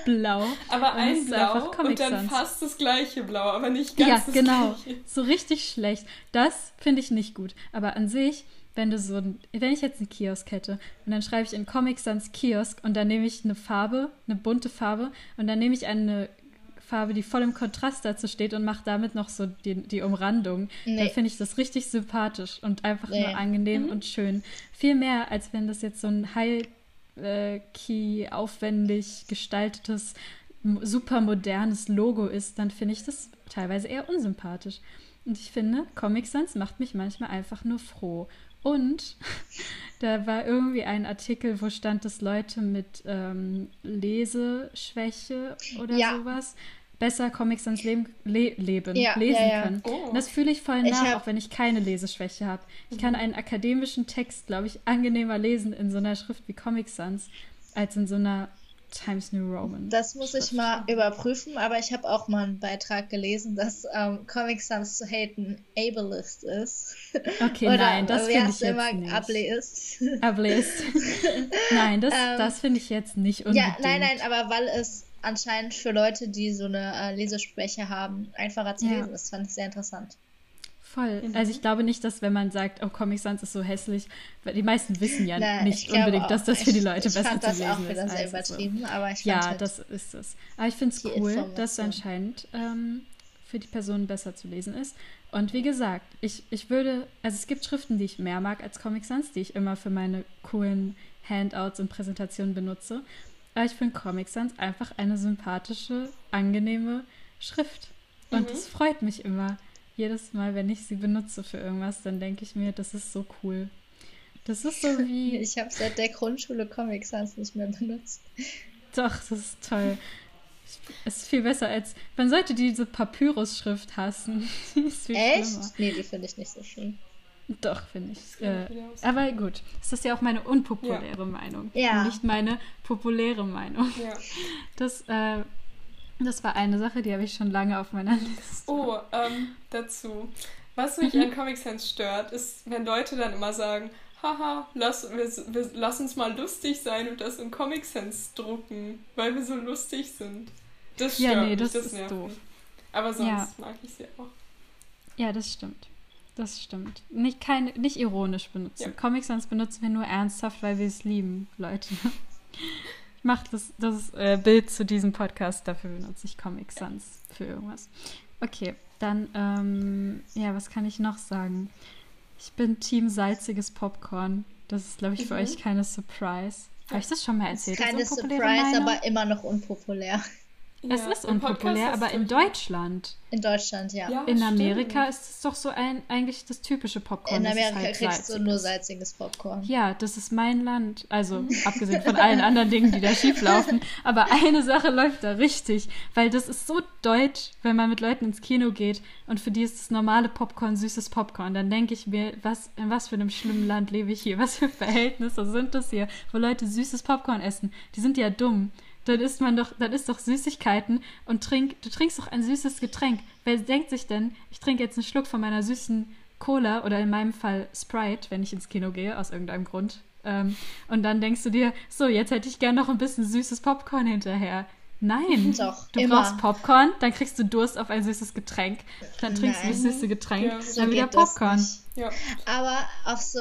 Blau. aber ein Blau einfach Comic und dann Sans. fast das gleiche Blau, aber nicht ganz Ja, das genau. gleiche. So richtig schlecht. Das finde ich nicht gut. Aber an sich, wenn du so, ein- wenn ich jetzt einen Kiosk hätte und dann schreibe ich in Comic Sans Kiosk und dann nehme ich eine Farbe, eine bunte Farbe und dann nehme ich eine Farbe, die voll im Kontrast dazu steht und macht damit noch so die, die Umrandung, Nee. dann finde ich das richtig sympathisch und einfach Nee. nur angenehm und schön. Viel mehr, als wenn das jetzt so ein High-Key, aufwendig gestaltetes, super modernes Logo ist, dann finde ich das teilweise eher unsympathisch. Und ich finde, Comic Sans macht mich manchmal einfach nur froh. Und [LAUGHS] da war irgendwie ein Artikel, wo stand, dass Leute mit ähm, Leseschwäche oder Ja. sowas besser Comic Sans leben, le leben, Ja, lesen ja, ja. können. Oh. Und das fühle ich voll Ich nach, hab- auch wenn ich keine Leseschwäche habe. Ich kann einen akademischen Text, glaube ich, angenehmer lesen in so einer Schrift wie Comic Sans als in so einer Times New Roman. Das muss ich mal überprüfen, aber ich habe auch mal einen Beitrag gelesen, dass ähm, Comic Sans zu haten ableist ist. Okay, Oder nein, das finde ich immer jetzt nicht. ableist. Ableist. [LAUGHS] nein, das, Ähm, das finde ich jetzt nicht unbedingt. Ja, nein, nein, aber weil es anscheinend für Leute, die so eine äh, Leseschwäche haben, einfacher zu Ja. lesen ist, fand ich sehr interessant. Voll. Mhm. Also ich glaube nicht, dass wenn man sagt, oh, Comic Sans ist so hässlich, weil die meisten wissen ja Na, nicht ich unbedingt, auch- dass das für die ich- Leute ich besser fand zu das lesen auch wieder ist. sehr als so. übertrieben, aber ich fand Ja, halt, das ist es. Aber ich finde es cool, dass Information. anscheinend ähm, für die Person besser zu lesen ist. Und wie gesagt, ich, ich würde, also es gibt Schriften, die ich mehr mag als Comic Sans, die ich immer für meine coolen Handouts und Präsentationen benutze. Aber ich finde Comic Sans einfach eine sympathische, angenehme Schrift. Und Mhm. es freut mich immer. Jedes Mal, wenn ich sie benutze für irgendwas, dann denke ich mir, das ist so cool. Das ist so [LAUGHS] wie. ich habe seit der Grundschule Comic Sans nicht mehr benutzt. Doch, das ist toll. Es ist viel besser als. Man sollte diese Papyrus-Schrift hassen. Die [LAUGHS] ist viel Echt? schlimmer. Nee, die finde ich nicht so schön. Doch, finde ich. Äh, aber gut, es ist ja auch meine unpopuläre Meinung. Ja. Und nicht meine populäre Meinung. Ja. Das, äh, das war eine Sache, die habe ich schon lange auf meiner Liste. Oh, ähm, dazu. Was mich an [LAUGHS] Comic Sans stört, ist, wenn Leute dann immer sagen, haha, lass, wir, wir, lass uns mal lustig sein und das in Comic Sans drucken, weil wir so lustig sind. Das Ja, stört nee, mich, das das ist nervt doof. mich. Aber sonst Ja. mag ich sie auch. Ja, das stimmt. Das stimmt. Nicht, kein, nicht ironisch benutzen. Ja. Comic Sans benutzen wir nur ernsthaft, weil wir es lieben, Leute. Ich mache das, das äh, Bild zu diesem Podcast, dafür benutze ich Comic Sans für irgendwas. Okay, dann, ähm, ja, was kann ich noch sagen? Ich bin Team salziges Popcorn. Das ist, glaube ich, für Mhm. euch keine Surprise. Habe ich das schon mal erzählt? keine Surprise, Meinung? aber immer noch unpopulär. Es Ja, ist im Podcast unpopulär, aber in Deutschland. In Deutschland, ja. Ja, In stimmt. Amerika ist es doch so ein, eigentlich das typische Popcorn. In es Amerika halt kriegst du nur ist. salziges Popcorn. Ja, das ist mein Land. Also, [LAUGHS] abgesehen von allen anderen Dingen, die da schief laufen. Aber eine Sache läuft da richtig. Weil das ist so deutsch, wenn man mit Leuten ins Kino geht und für die ist das normale Popcorn süßes Popcorn. Dann denke ich mir, was, in was für einem schlimmen Land lebe ich hier? Was für Verhältnisse sind das hier, wo Leute süßes Popcorn essen? Die sind ja dumm. Dann isst man doch, dann isst doch Süßigkeiten und trink, du trinkst doch ein süßes Getränk. Wer denkt sich denn, ich trinke jetzt einen Schluck von meiner süßen Cola oder in meinem Fall Sprite, wenn ich ins Kino gehe, aus irgendeinem Grund. Ähm, und dann denkst du dir, so, jetzt hätte ich gern noch ein bisschen süßes Popcorn hinterher. Nein, [LAUGHS] Doch, du immer. brauchst Popcorn, dann kriegst du Durst auf ein süßes Getränk, dann trinkst du das Nein. süße Getränk, Ja. dann So wieder Popcorn. Ja. Aber auf so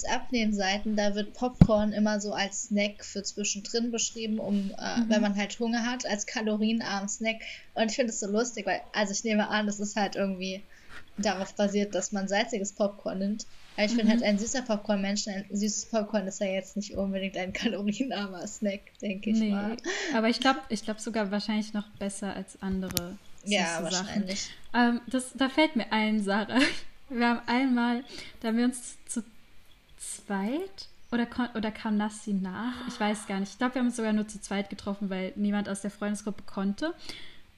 Ernährungsabnehmseiten, da wird Popcorn immer so als Snack für zwischendrin beschrieben, um, äh, Mhm. wenn man halt Hunger hat, als kalorienarmen Snack. Und ich finde es so lustig, weil, also ich nehme an, das ist halt irgendwie darauf basiert, dass man salziges Popcorn nimmt. Aber ich bin Mhm. halt ein süßer Popcorn-Mensch. Ein süßes Popcorn ist ja jetzt nicht unbedingt ein [LAUGHS] kalorienarmer Snack, denke ich Nee, mal. aber ich glaube ich glaub sogar wahrscheinlich noch besser als andere Ja, wahrscheinlich. Ähm, das, da fällt mir ein, Sarah. [LAUGHS] Wir haben einmal, da haben wir uns zu zweit oder, oder kam Nassi nach? Ich weiß gar nicht. Ich glaube, wir haben uns sogar nur zu zweit getroffen, weil niemand aus der Freundesgruppe konnte.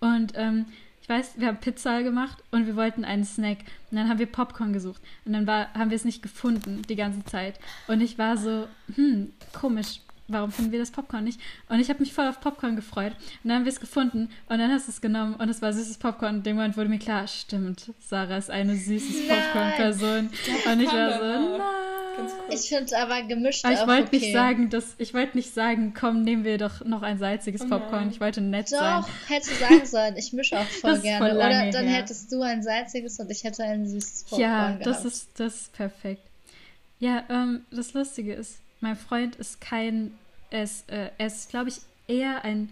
Und ähm, weiß, wir haben Pizza gemacht und wir wollten einen Snack. Und dann haben wir Popcorn gesucht. Und dann war, haben wir es nicht gefunden die ganze Zeit. Und ich war so, hm, komisch. Warum finden wir das Popcorn nicht? Und ich habe mich voll auf Popcorn gefreut. Und dann haben wir es gefunden und dann hast du es genommen und es war süßes Popcorn. Und in dem Moment wurde mir klar, stimmt, Sarah ist eine süßes. Popcorn-Person. Und ich war so, nein. Kurz. Ich finde aber gemischt Aber ich wollte okay. nicht sagen, dass ich wollte nicht sagen, komm, nehmen wir doch noch ein salziges Oh Popcorn. Ich wollte nett sein. Doch, hättest du sagen sollen. Ich mische auch voll gerne. voll Oder dann her. hättest du ein salziges und ich hätte ein süßes Popcorn Ja, gehabt. das ist, das ist perfekt. Ja, ähm, das Lustige ist, mein Freund ist kein, er ist, äh, er ist glaube ich, eher ein,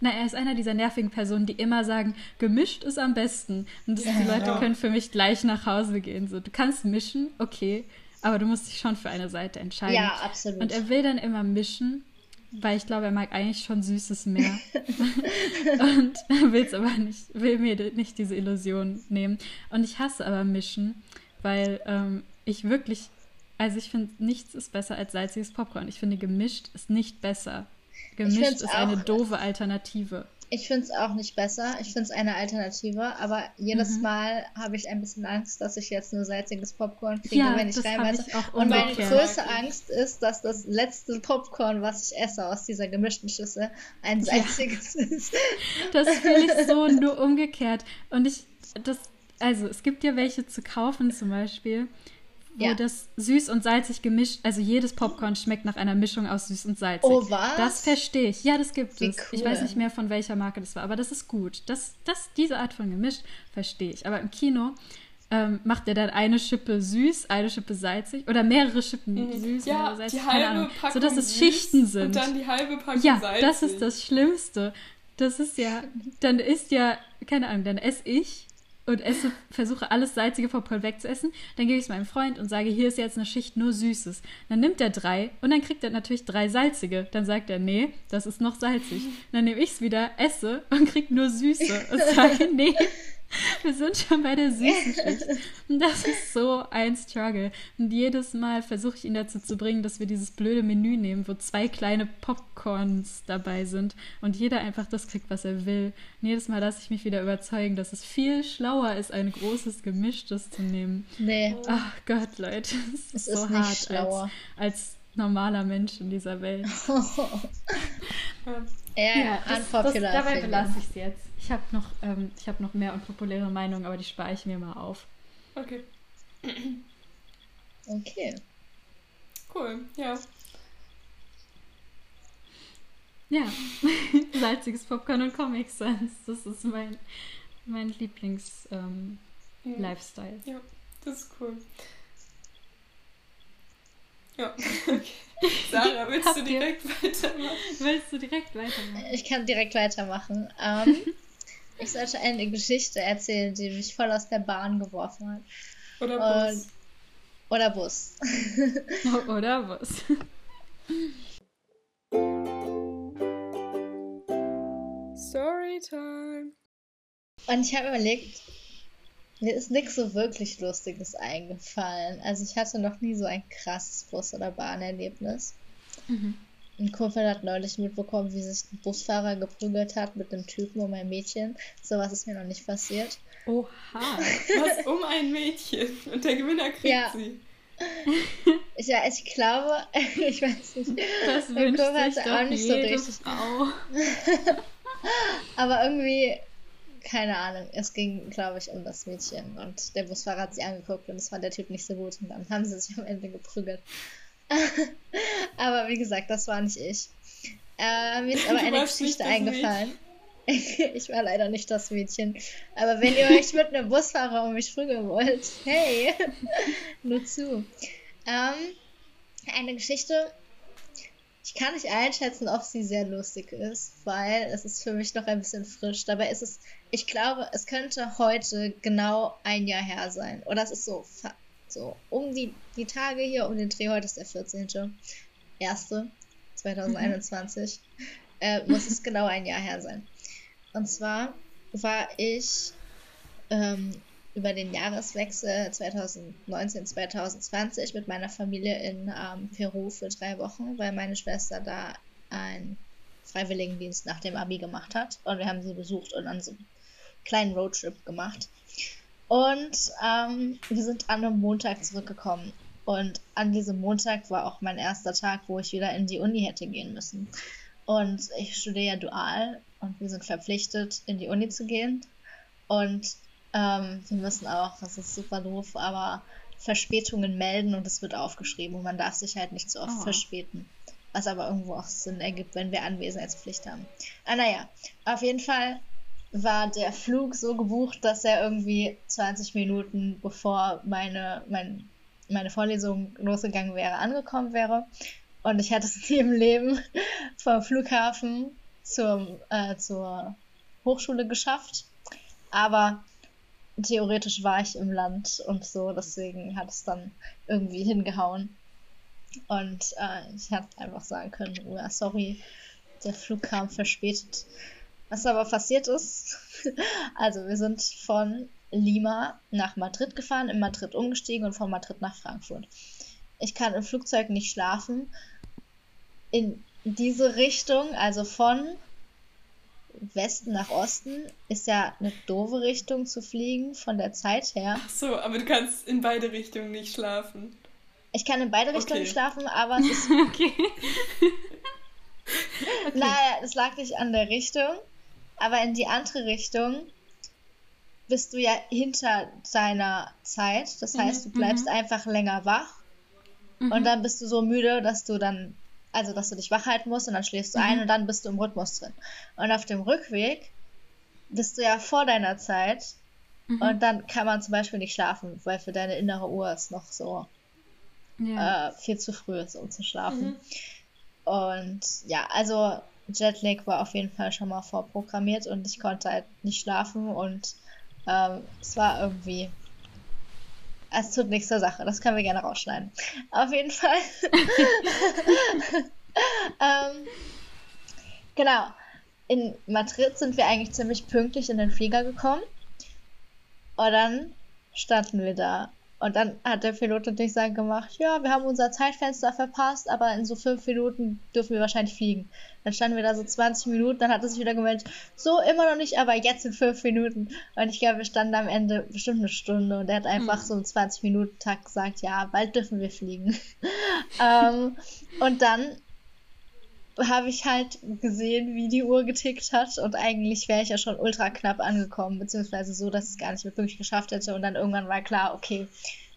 na, er ist einer dieser nervigen Personen, die immer sagen, gemischt ist am besten. Und das, die Leute können für mich gleich nach Hause gehen. So, du kannst mischen, okay, aber du musst dich schon für eine Seite entscheiden. Ja, absolut. Und er will dann immer mischen, weil ich glaube, er mag eigentlich schon Süßes mehr. [LAUGHS] und will es aber nicht, will mir nicht diese Illusion nehmen. Und ich hasse aber mischen, weil ähm, ich wirklich, also ich finde, nichts ist besser als salziges Popcorn. Ich finde, gemischt ist nicht besser. Gemischt ist eine doofe Alternative. Ich finde es auch nicht besser. Ich finde es eine Alternative, aber jedes mhm. Mal habe ich ein bisschen Angst, dass ich jetzt nur salziges Popcorn kriege, ja, wenn ich reinbeiße. Und meine größte Angst ist, dass das letzte Popcorn, was ich esse aus dieser gemischten Schüssel, ein salziges ja. [LAUGHS] ist. Das fühle ich so nur umgekehrt. Und ich, das, also es gibt ja welche zu kaufen zum Beispiel wo ja. das süß und salzig gemischt, also jedes Popcorn schmeckt nach einer Mischung aus süß und salzig. Oh, was? Das verstehe ich. Ja, das gibt Wie es. Cool. Ich weiß nicht mehr, von welcher Marke das war, aber das ist gut. Das, das, diese Art von gemischt verstehe ich. Aber im Kino ähm, macht er dann eine Schippe süß, eine Schippe salzig oder mehrere Schippen mhm. süß, ja, mehrere salzig, die halbe keine Ahnung. Packung so dass es Schichten sind. Und dann die halbe Packung ja, salzig. Ja, das ist das Schlimmste. Das ist ja, dann ist ja, keine Ahnung, dann esse ich und esse, versuche alles salzige Popcorn wegzuessen. Dann gebe ich es meinem Freund und sage, hier ist jetzt eine Schicht nur Süßes. Dann nimmt er drei und dann kriegt er natürlich drei salzige. Dann sagt er, nee, das ist noch salzig. Dann nehme ich es wieder, esse und kriege nur Süße und [LAUGHS] sage, nee, [LAUGHS] wir sind schon bei der süßen Schicht. Und das ist so ein Struggle. Und jedes Mal versuche ich ihn dazu zu bringen, dass wir dieses blöde Menü nehmen, wo zwei kleine Popcorns dabei sind und jeder einfach das kriegt, was er will. Und jedes Mal lasse ich mich wieder überzeugen, dass es viel schlauer ist, ein großes gemischtes zu nehmen. Nee. Ach Gott, Leute. Es ist, es so ist hart als, als normaler Mensch in dieser Welt. [LAUGHS] ja, ja das, das, dabei belasse ich es jetzt. Ich habe noch, ähm, hab noch mehr unpopuläre Meinungen, aber die spare ich mir mal auf. Okay. Okay. Cool, ja. Ja, [LAUGHS] salziges Popcorn und Comic Sans. Das ist mein, mein Lieblings-Lifestyle. Ähm, ja. ja, das ist cool. Ja, okay. Sarah, [LAUGHS] willst du direkt weitermachen? Willst du direkt weitermachen? Ich kann direkt weitermachen. Ähm, [LAUGHS] ich sollte eine Geschichte erzählen, die mich voll aus der Bahn geworfen hat. Oder Bus. oder Bus. [LAUGHS] oder Bus. Storytime. Und ich habe überlegt, mir ist nichts so wirklich Lustiges eingefallen. Also ich hatte noch nie so ein krasses Bus- oder Bahnerlebnis. Mhm. Ein Kumpel hat neulich mitbekommen, wie sich ein Busfahrer geprügelt hat mit einem Typen um ein Mädchen. Sowas ist mir noch nicht passiert. Oha. [LAUGHS] Was um ein Mädchen? Und der Gewinner kriegt ja. sie. [LAUGHS] Ja, ich glaube, [LAUGHS] ich weiß nicht. Das wünscht sich auch nicht so richtig. Frau. Aber irgendwie, keine Ahnung, es ging, glaube ich, um das Mädchen. Und der Busfahrer hat sie angeguckt und es war der Typ nicht so gut. Und dann haben sie sich am Ende geprügelt. [LAUGHS] aber wie gesagt, das war nicht ich. Äh, mir ist [LAUGHS] aber eine Geschichte eingefallen. [LAUGHS] ich war leider nicht das Mädchen. Aber wenn ihr euch mit einem Busfahrer um mich prügeln wollt, hey, nur zu. Ähm, eine Geschichte, ich kann nicht einschätzen, ob sie sehr lustig ist, weil es ist für mich noch ein bisschen frisch. Dabei ist es, ich glaube, es könnte heute genau ein Jahr her sein. Oder es ist so so, um die, die Tage hier, um den Dreh, heute ist der 14. 1. 2021, mhm. äh, muss es genau ein Jahr her sein. Und zwar war ich ähm, über den Jahreswechsel 2019-2020 mit meiner Familie in ähm, Peru für drei Wochen, weil meine Schwester da einen Freiwilligendienst nach dem Abi gemacht hat. Und wir haben sie besucht und dann so einen kleinen Roadtrip gemacht. Und ähm, wir sind an einem Montag zurückgekommen. Und an diesem Montag war auch mein erster Tag, wo ich wieder in die Uni hätte gehen müssen. Und ich studiere ja dual und wir sind verpflichtet, in die Uni zu gehen. Und ähm, wir müssen auch, das ist super doof, aber Verspätungen melden und es wird aufgeschrieben und man darf sich halt nicht so oft oh. verspäten. Was aber irgendwo auch Sinn ergibt, wenn wir Anwesenheitspflicht haben. Ah, naja, auf jeden Fall war der Flug so gebucht, dass er irgendwie 20 Minuten bevor meine, mein, meine Vorlesung losgegangen wäre, angekommen wäre. Und ich hätte es [LAUGHS] nie im Leben vom Flughafen zum, äh, zur Hochschule geschafft. Aber theoretisch war ich im Land und so, deswegen hat es dann irgendwie hingehauen. Und äh, ich hätte einfach sagen können, oh ja, sorry, der Flug kam verspätet. Was aber passiert ist, [LAUGHS] also wir sind von Lima nach Madrid gefahren, in Madrid umgestiegen und von Madrid nach Frankfurt. Ich kann im Flugzeug nicht schlafen. In diese Richtung, also von Westen nach Osten, ist ja eine doofe Richtung zu fliegen von der Zeit her. Ach so, aber du kannst in beide Richtungen nicht schlafen. Ich kann in beide Richtungen Okay. schlafen, aber [LAUGHS] es ist Okay. [LAUGHS] Naja, es lag nicht an der Richtung, aber in die andere Richtung bist du ja hinter deiner Zeit. Das heißt, du bleibst einfach länger wach und dann bist du so müde, dass du dann, also dass du dich wach halten musst und dann schläfst du ein und dann bist du im Rhythmus drin. Und auf dem Rückweg bist du ja vor deiner Zeit und dann kann man zum Beispiel nicht schlafen, weil für deine innere Uhr es noch so Ja. äh, viel zu früh ist, um zu schlafen. Und ja, also Jetlag war auf jeden Fall schon mal vorprogrammiert und ich konnte halt nicht schlafen und ähm, es war irgendwie. Es tut nichts zur Sache, das können wir gerne rausschneiden. Auf jeden Fall. [LAUGHS] ähm, genau. In Madrid sind wir eigentlich ziemlich pünktlich in den Flieger gekommen. Und dann standen wir da. Und dann hat der Pilot und ich sagen gemacht, ja, wir haben unser Zeitfenster verpasst, aber in so fünf Minuten dürfen wir wahrscheinlich fliegen. Dann standen wir da so 20 Minuten, dann hat er sich wieder gemeldet, so immer noch nicht, aber jetzt in fünf Minuten. Und ich glaube, wir standen am Ende bestimmt eine Stunde und er hat einfach so einen 20 Minuten Tag gesagt, ja, bald dürfen wir fliegen. [LAUGHS] ähm, und dann habe ich halt gesehen, wie die Uhr getickt hat und eigentlich wäre ich ja schon ultra knapp angekommen, beziehungsweise so, dass ich es gar nicht mehr pünktlich geschafft hätte und dann irgendwann war klar, okay,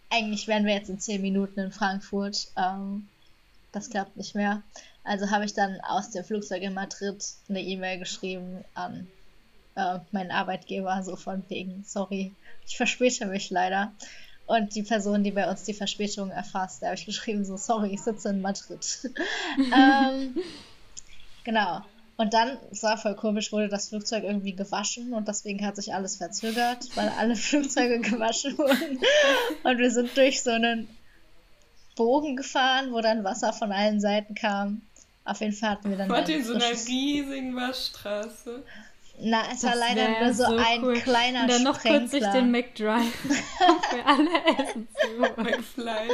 eigentlich wären wir jetzt in 10 Minuten in Frankfurt. Ähm, das klappt nicht mehr. Also habe ich dann aus dem Flugzeug in Madrid eine E-Mail geschrieben an äh, meinen Arbeitgeber, so von wegen, sorry, ich verspäte mich leider. Und die Person, die bei uns die Verspätung erfasst, da habe ich geschrieben, so, sorry, ich sitze in Madrid. [LAUGHS] ähm, genau. Und dann, es war voll komisch, wurde das Flugzeug irgendwie gewaschen und deswegen hat sich alles verzögert, weil alle [LAUGHS] Flugzeuge gewaschen wurden. Und wir sind durch so einen Bogen gefahren, wo dann Wasser von allen Seiten kam. Auf jeden Fall hatten wir dann Wart ihr in so einer riesigen Waschstraße? Na, es war leider nur so, ein cool. kleiner Und dann noch Sprenkler. den McDrive [LAUGHS] für alle Essen zu. McFly.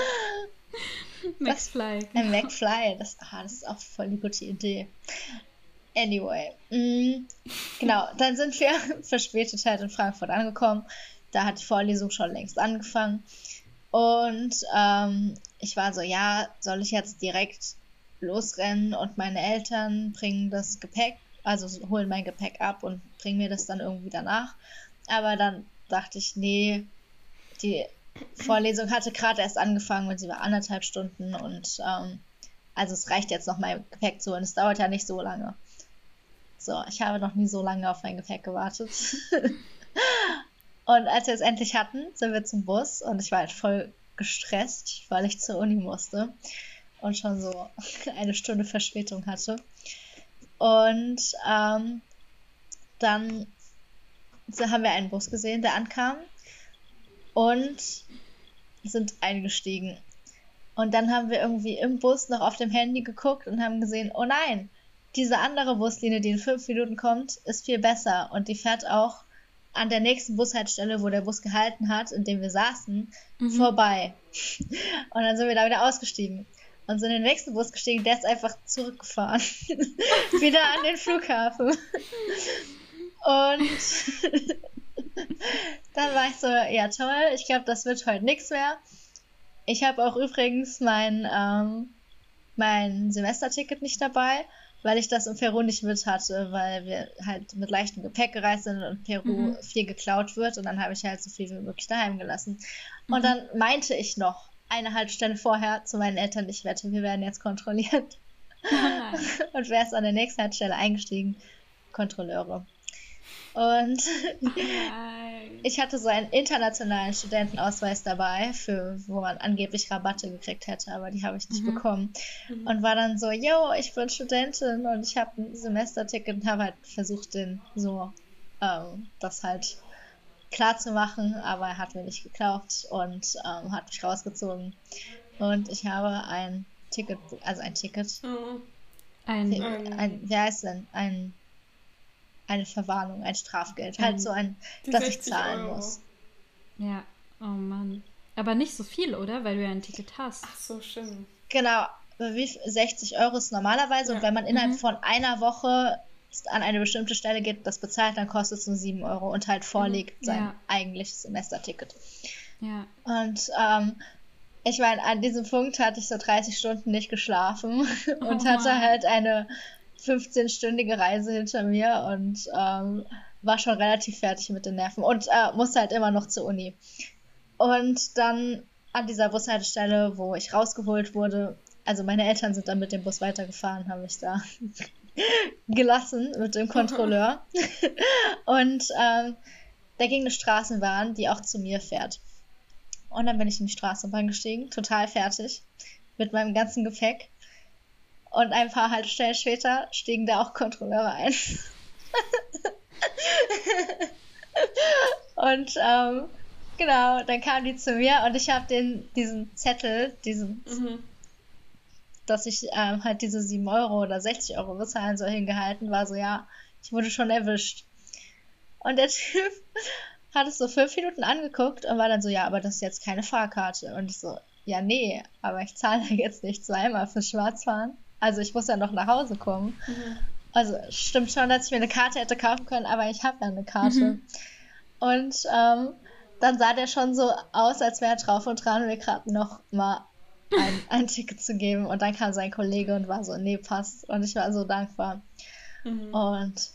McFly. Ein McFly, das, ah, das ist auch voll die gute Idee. Anyway, mm, genau, dann sind wir [LAUGHS] verspätet halt in Frankfurt angekommen. Da hat die Vorlesung schon längst angefangen. Und ähm, ich war so, ja, soll ich jetzt direkt losrennen und meine Eltern bringen das Gepäck, also holen mein Gepäck ab und bringen mir das dann irgendwie danach. Aber dann dachte ich, nee, die Vorlesung hatte gerade erst angefangen und sie war anderthalb Stunden und ähm, also es reicht jetzt noch mein Gepäck zu und es dauert ja nicht so lange. So, ich habe noch nie so lange auf mein Gepäck gewartet. [LAUGHS] und als wir es endlich hatten, sind wir zum Bus und ich war halt voll gestresst, weil ich zur Uni musste und schon so [LAUGHS] eine Stunde Verspätung hatte. Und ähm, dann haben wir einen Bus gesehen, der ankam und sind eingestiegen. Und dann haben wir irgendwie im Bus noch auf dem Handy geguckt und haben gesehen, oh nein, diese andere Buslinie, die in fünf Minuten kommt, ist viel besser und die fährt auch an der nächsten Bushaltestelle, wo der Bus gehalten hat, in dem wir saßen, vorbei. [LAUGHS] Und dann sind wir da wieder ausgestiegen und sind in den nächsten Bus gestiegen, der ist einfach zurückgefahren. [LAUGHS] wieder an den Flughafen. Und [LAUGHS] dann war ich so, ja toll, ich glaube, das wird heute nichts mehr. Ich habe auch übrigens mein, ähm, mein Semesterticket nicht dabei, weil ich das in Peru nicht mit hatte, weil wir halt mit leichtem Gepäck gereist sind und in Peru viel geklaut wird und dann habe ich halt so viel wie möglich daheim gelassen. Und dann meinte ich noch eine Haltestelle vorher zu meinen Eltern, ich wette, wir werden jetzt kontrolliert. [LAUGHS] und wer ist an der nächsten Haltestelle eingestiegen? Kontrolleure. Und Nein. ich hatte so einen internationalen Studentenausweis dabei, für wo man angeblich Rabatte gekriegt hätte, aber die habe ich nicht Mhm. bekommen. Und war dann so, yo, ich bin Studentin und ich habe ein Semesterticket und habe halt versucht, den so ähm, das halt klar zu machen, aber er hat mir nicht geglaubt und ähm, hat mich rausgezogen. Und ich habe ein Ticket, also ein Ticket, Oh. Ein, Ähm. ein, wie heißt denn, ein, eine Verwarnung, ein Strafgeld, halt so ein, dass ich 60 zahlen Euro. muss. ja, oh Mann. Aber nicht so viel, oder? Weil du ja ein Ticket hast. Ach so, stimmt. Genau, wie viel- 60 Euro ist normalerweise und Ja. wenn man innerhalb Mhm. von einer Woche an eine bestimmte Stelle geht, das bezahlt, dann kostet es nur 7 Euro und halt vorliegt sein Ja. eigentliches Semesterticket. Ja. Und ähm, ich meine, an diesem Punkt hatte ich so 30 Stunden nicht geschlafen [LAUGHS] und Oh hatte Mann. halt eine 15-stündige Reise hinter mir und ähm, war schon relativ fertig mit den Nerven und äh, musste halt immer noch zur Uni. Und dann an dieser Bushaltestelle, wo ich rausgeholt wurde, also meine Eltern sind dann mit dem Bus weitergefahren, haben mich da gelassen mit dem Kontrolleur. [LAUGHS] und ähm, da ging eine Straßenbahn, die auch zu mir fährt. Und dann bin ich in die Straßenbahn gestiegen, total fertig, mit meinem ganzen Gepäck. Und ein paar Haltestellen später stiegen da auch Kontrolleure ein. [LAUGHS] und ähm, genau, dann kamen die zu mir und ich habe den diesen Zettel, diesen, Mhm. Dass ich ähm, halt diese 7 Euro oder 60 Euro bezahlen soll, hingehalten, war so, ja, ich wurde schon erwischt. Und der [LAUGHS] Typ hat es so fünf Minuten angeguckt und war dann so, ja, aber das ist jetzt keine Fahrkarte. Und ich so, ja, nee, aber ich zahle jetzt nicht zweimal fürs Schwarzfahren. Also ich muss ja noch nach Hause kommen. Mhm. Also stimmt schon, dass ich mir eine Karte hätte kaufen können, aber ich habe ja eine Karte. Mhm. Und ähm, dann sah der schon so aus, als wäre er drauf und dran, mir gerade noch mal ein, ein Ticket zu geben. Und dann kam sein Kollege und war so, nee, passt. Und ich war so dankbar. Mhm. Und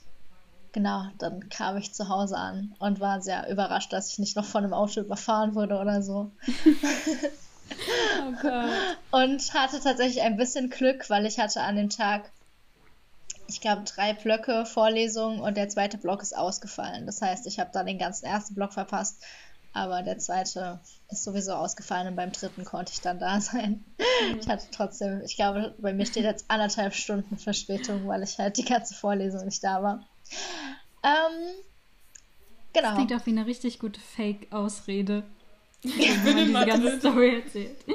genau, dann kam ich zu Hause an und war sehr überrascht, dass ich nicht noch von einem Auto überfahren wurde oder so. Oh. Und hatte tatsächlich ein bisschen Glück, weil ich hatte an dem Tag, ich glaube, drei Blöcke Vorlesungen und der zweite Block ist ausgefallen. Das heißt, ich habe dann den ganzen ersten Block verpasst, aber der zweite ist sowieso ausgefallen und beim dritten konnte ich dann da [LAUGHS] sein. Ich hatte trotzdem, ich glaube, bei mir steht jetzt anderthalb Stunden Verspätung, weil ich halt die ganze Vorlesung nicht da war. Ähm, genau. Klingt auch wie eine richtig gute Fake-Ausrede. Ich bin in Madrid. Story erzählt. [LAUGHS]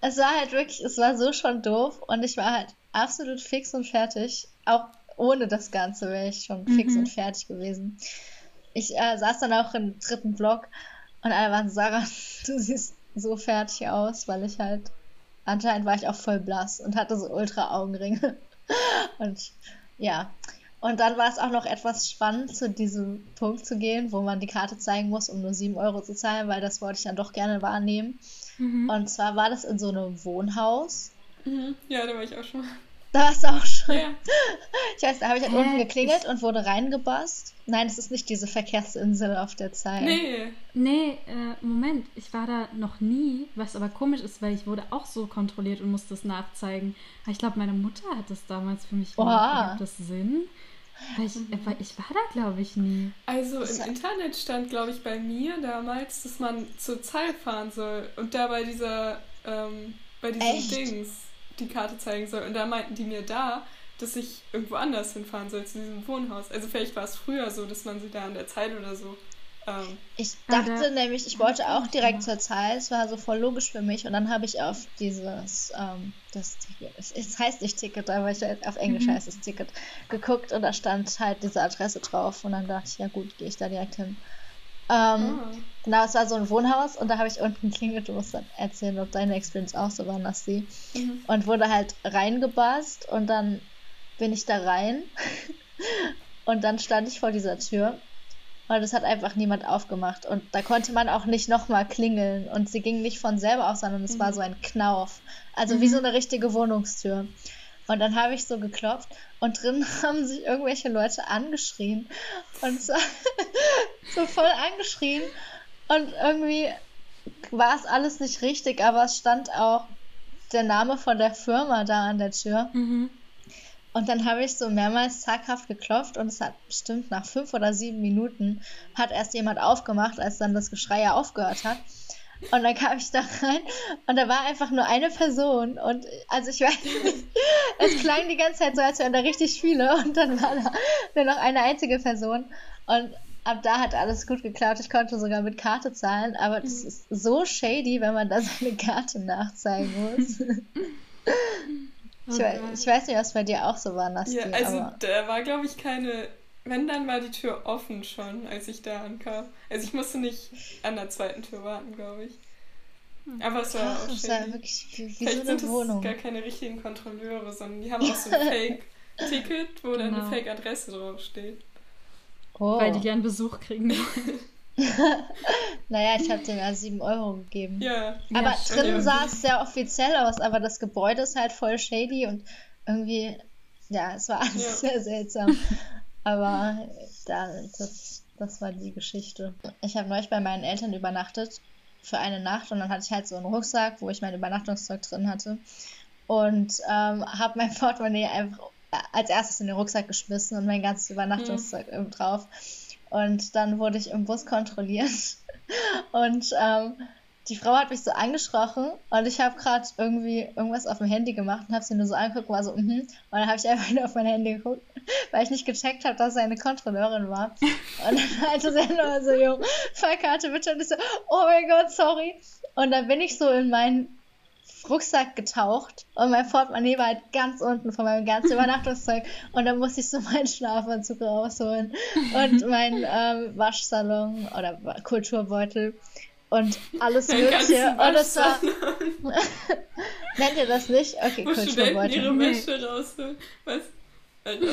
Es war halt wirklich, es war so schon doof und ich war halt absolut fix und fertig. Auch ohne das Ganze wäre ich schon fix Mhm. und fertig gewesen. Ich äh, saß dann auch im dritten Block und alle waren so, Sarah, [LAUGHS] du siehst so fertig aus, weil ich halt, anscheinend war ich auch voll blass und hatte so ultra Augenringe. [LAUGHS] Und ja, und dann war es auch noch etwas spannend, zu diesem Punkt zu gehen, wo man die Karte zeigen muss, um nur 7 Euro zu zahlen, weil das wollte ich dann doch gerne wahrnehmen. Mhm. Und zwar war das in so einem Wohnhaus. Mhm. Ja, da war ich auch schon. Da warst du auch schon. Ja. Ich weiß, da habe ich halt Hä? unten geklingelt und wurde reingebasst. Nein, es ist nicht diese Verkehrsinsel auf der Zeit. Nee. Nee, äh, Moment, ich war da noch nie, was aber komisch ist, weil ich wurde auch so kontrolliert und musste es nachzeigen. Aber ich glaube, meine Mutter hat das damals für mich gemacht. Oha. Macht das Sinn? Weil ich, äh, weil ich war da, glaube ich, nie. Also im Internet stand, glaube ich, bei mir damals, dass man zur Zahl fahren soll und da bei dieser, ähm, bei diesem Echt? Dings die Karte zeigen soll. Und da meinten die mir da, dass ich irgendwo anders hinfahren soll, zu diesem Wohnhaus. Also vielleicht war es früher so, dass man sie da an der Zeit oder so. Ähm, Ich dachte da- nämlich, ich wollte auch direkt zur Zeit. Es war so voll logisch für mich. Und dann habe ich auf dieses, ähm, das Ticket, es, es heißt nicht Ticket, aber ich, auf Englisch Mhm. heißt es Ticket, geguckt und da stand halt diese Adresse drauf. Und dann dachte ich, ja gut, gehe ich da direkt hin. Ähm, ah. Genau, es war so ein Wohnhaus und da habe ich unten geklingelt. Du musst dann erzählen, ob deine Experience auch so war, Nassi. Mhm. Und wurde halt reingebast und dann bin ich da rein [LAUGHS] und dann stand ich vor dieser Tür und es hat einfach niemand aufgemacht und da konnte man auch nicht nochmal klingeln und sie ging nicht von selber auf, sondern es war so ein Knauf. Also wie so eine richtige Wohnungstür. Und dann habe ich so geklopft und drin [LAUGHS] haben sich irgendwelche Leute angeschrien und so, [LAUGHS] so voll angeschrien und irgendwie war es alles nicht richtig, aber es stand auch der Name von der Firma da an der Tür. Mhm. Und dann habe ich so mehrmals zaghaft geklopft und es hat bestimmt nach fünf oder sieben Minuten hat erst jemand aufgemacht, als dann das Geschrei ja aufgehört hat. Und dann kam ich da rein und da war einfach nur eine Person. Und also ich weiß nicht, es klang die ganze Zeit so, als wären da richtig viele. Und dann war da nur noch eine einzige Person. Und ab da hat alles gut geklappt. Ich konnte sogar mit Karte zahlen. Aber das ist so shady, wenn man da seine Karte nachzeigen muss. [LAUGHS] Ich, we ich weiß nicht, was bei dir auch so war, Nasti. Ja, also aber da war, glaube ich, keine. Wenn, dann war die Tür offen schon, als ich da ankam. Also ich musste nicht an der zweiten Tür warten, glaube ich. Aber es war Ach, auch das war shady. wirklich wie, wie Vielleicht so sind eine es Wohnung. gar keine richtigen Kontrolleure, sondern die haben auch so ein [LAUGHS] Fake-Ticket, wo dann eine Genau. Fake-Adresse draufsteht. Oh. Weil die gern Besuch kriegen wollen. [LAUGHS] [LAUGHS] Naja, ich habe dem ja 7 Euro gegeben. Ja. Aber Ja. sah es sehr offiziell aus, aber das Gebäude ist halt voll shady und irgendwie, ja, es war alles Ja. sehr seltsam. Aber da, das, das war die Geschichte. Ich habe neulich bei meinen Eltern übernachtet für eine Nacht und dann hatte ich halt so einen Rucksack, wo ich mein Übernachtungszeug drin hatte und ähm, habe mein [LAUGHS] Portemonnaie einfach als erstes in den Rucksack geschmissen und mein ganzes Übernachtungszeug oben drauf. Und dann wurde ich im Bus kontrolliert [LAUGHS] und ähm, die Frau hat mich so angesprochen und ich habe gerade irgendwie irgendwas auf dem Handy gemacht und habe sie nur so angeguckt und war so, mhm. Und dann habe ich einfach [LAUGHS] nur auf mein Handy geguckt, weil ich nicht gecheckt habe, dass sie eine Kontrolleurin war. [LAUGHS] Und dann meinte sie nur so, jo, Fahrkarte bitte. Und ich so, oh mein Gott, sorry. Und dann bin ich so in meinen Rucksack getaucht und mein Portemonnaie war halt ganz unten von meinem ganzen [LAUGHS] Übernachtungszeug und dann musste ich so meinen Schlafanzug rausholen und meinen ähm, Waschsalon oder Kulturbeutel und alles Mögliche. [LAUGHS] Und es war, Waschsalon, nennt ihr das nicht? Okay, wo Studenten Kulturbeutel. ihre Nee. Wäsche rausholen. Was? Und, [LAUGHS]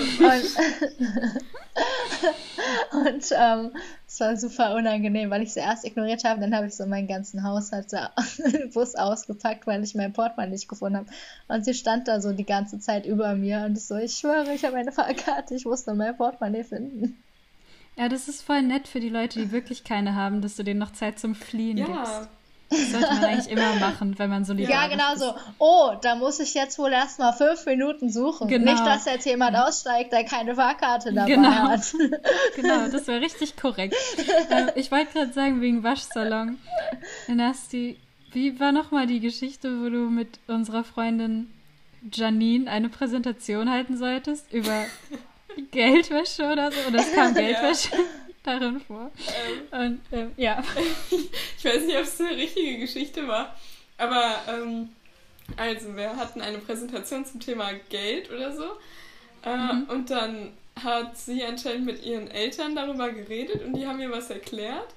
und ähm, es war super unangenehm, weil ich sie erst ignoriert habe. Dann habe ich so meinen ganzen Haushalt da [LAUGHS] Bus ausgepackt, weil ich mein Portemonnaie nicht gefunden habe. Und sie stand da so die ganze Zeit über mir und ich so, ich schwöre, ich habe eine Fahrkarte, ich muss nur mein Portemonnaie finden. Ja, das ist voll nett für die Leute, die wirklich keine haben, dass du denen noch Zeit zum Fliehen ja. gibst. Das sollte man eigentlich immer machen, wenn man Ja, solidarisch genau ist. so. Oh, da muss ich jetzt wohl erstmal fünf Minuten suchen. Genau. Nicht, dass jetzt jemand aussteigt, der keine Fahrkarte dabei Genau. hat. [LAUGHS] Genau, das wäre richtig korrekt. äh, ich wollte gerade sagen, wegen Waschsalon. Nasti, wie war nochmal die Geschichte, wo du mit unserer Freundin Janine eine Präsentation halten solltest über [LAUGHS] Geldwäsche oder so? Oder es kam [LAUGHS] Geldwäsche [LAUGHS] darin vor. Ähm, Und ähm, ja. ich weiß nicht, ob es eine richtige Geschichte war, aber ähm, also wir hatten eine Präsentation zum Thema Geld oder so äh, und dann hat sie anscheinend mit ihren Eltern darüber geredet und die haben ihr was erklärt.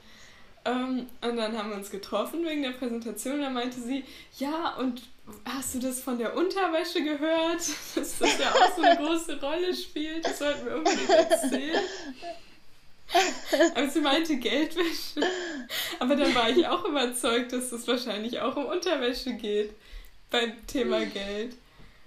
Ähm, und dann haben wir uns getroffen wegen der Präsentation. Und dann meinte sie, ja, und hast du das von der Unterwäsche gehört? [LAUGHS] Dass das ja auch so eine große Rolle spielt. Das sollten wir unbedingt erzählen. Aber sie meinte Geldwäsche. Aber dann war ich auch überzeugt, dass es wahrscheinlich auch um Unterwäsche geht beim Thema Geld.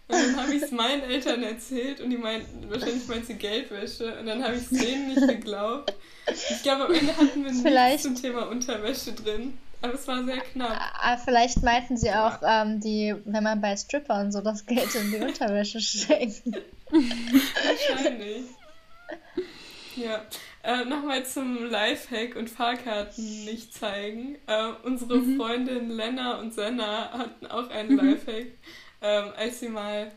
Und dann habe ich es meinen Eltern erzählt und die meinten, wahrscheinlich meint sie Geldwäsche. Und dann habe ich es denen nicht geglaubt. Ich glaube, am Ende hatten wir nichts zum Thema Unterwäsche drin. Aber es war sehr knapp. Ah, Vielleicht meinten sie auch, ähm, die, wenn man bei Stripper und so das Geld in die Unterwäsche [LAUGHS] steckt. Wahrscheinlich. Ja. Äh, Nochmal zum Lifehack und Fahrkarten nicht zeigen. Äh, unsere Freundin Lena und Senna hatten auch einen Lifehack, ähm, als sie mal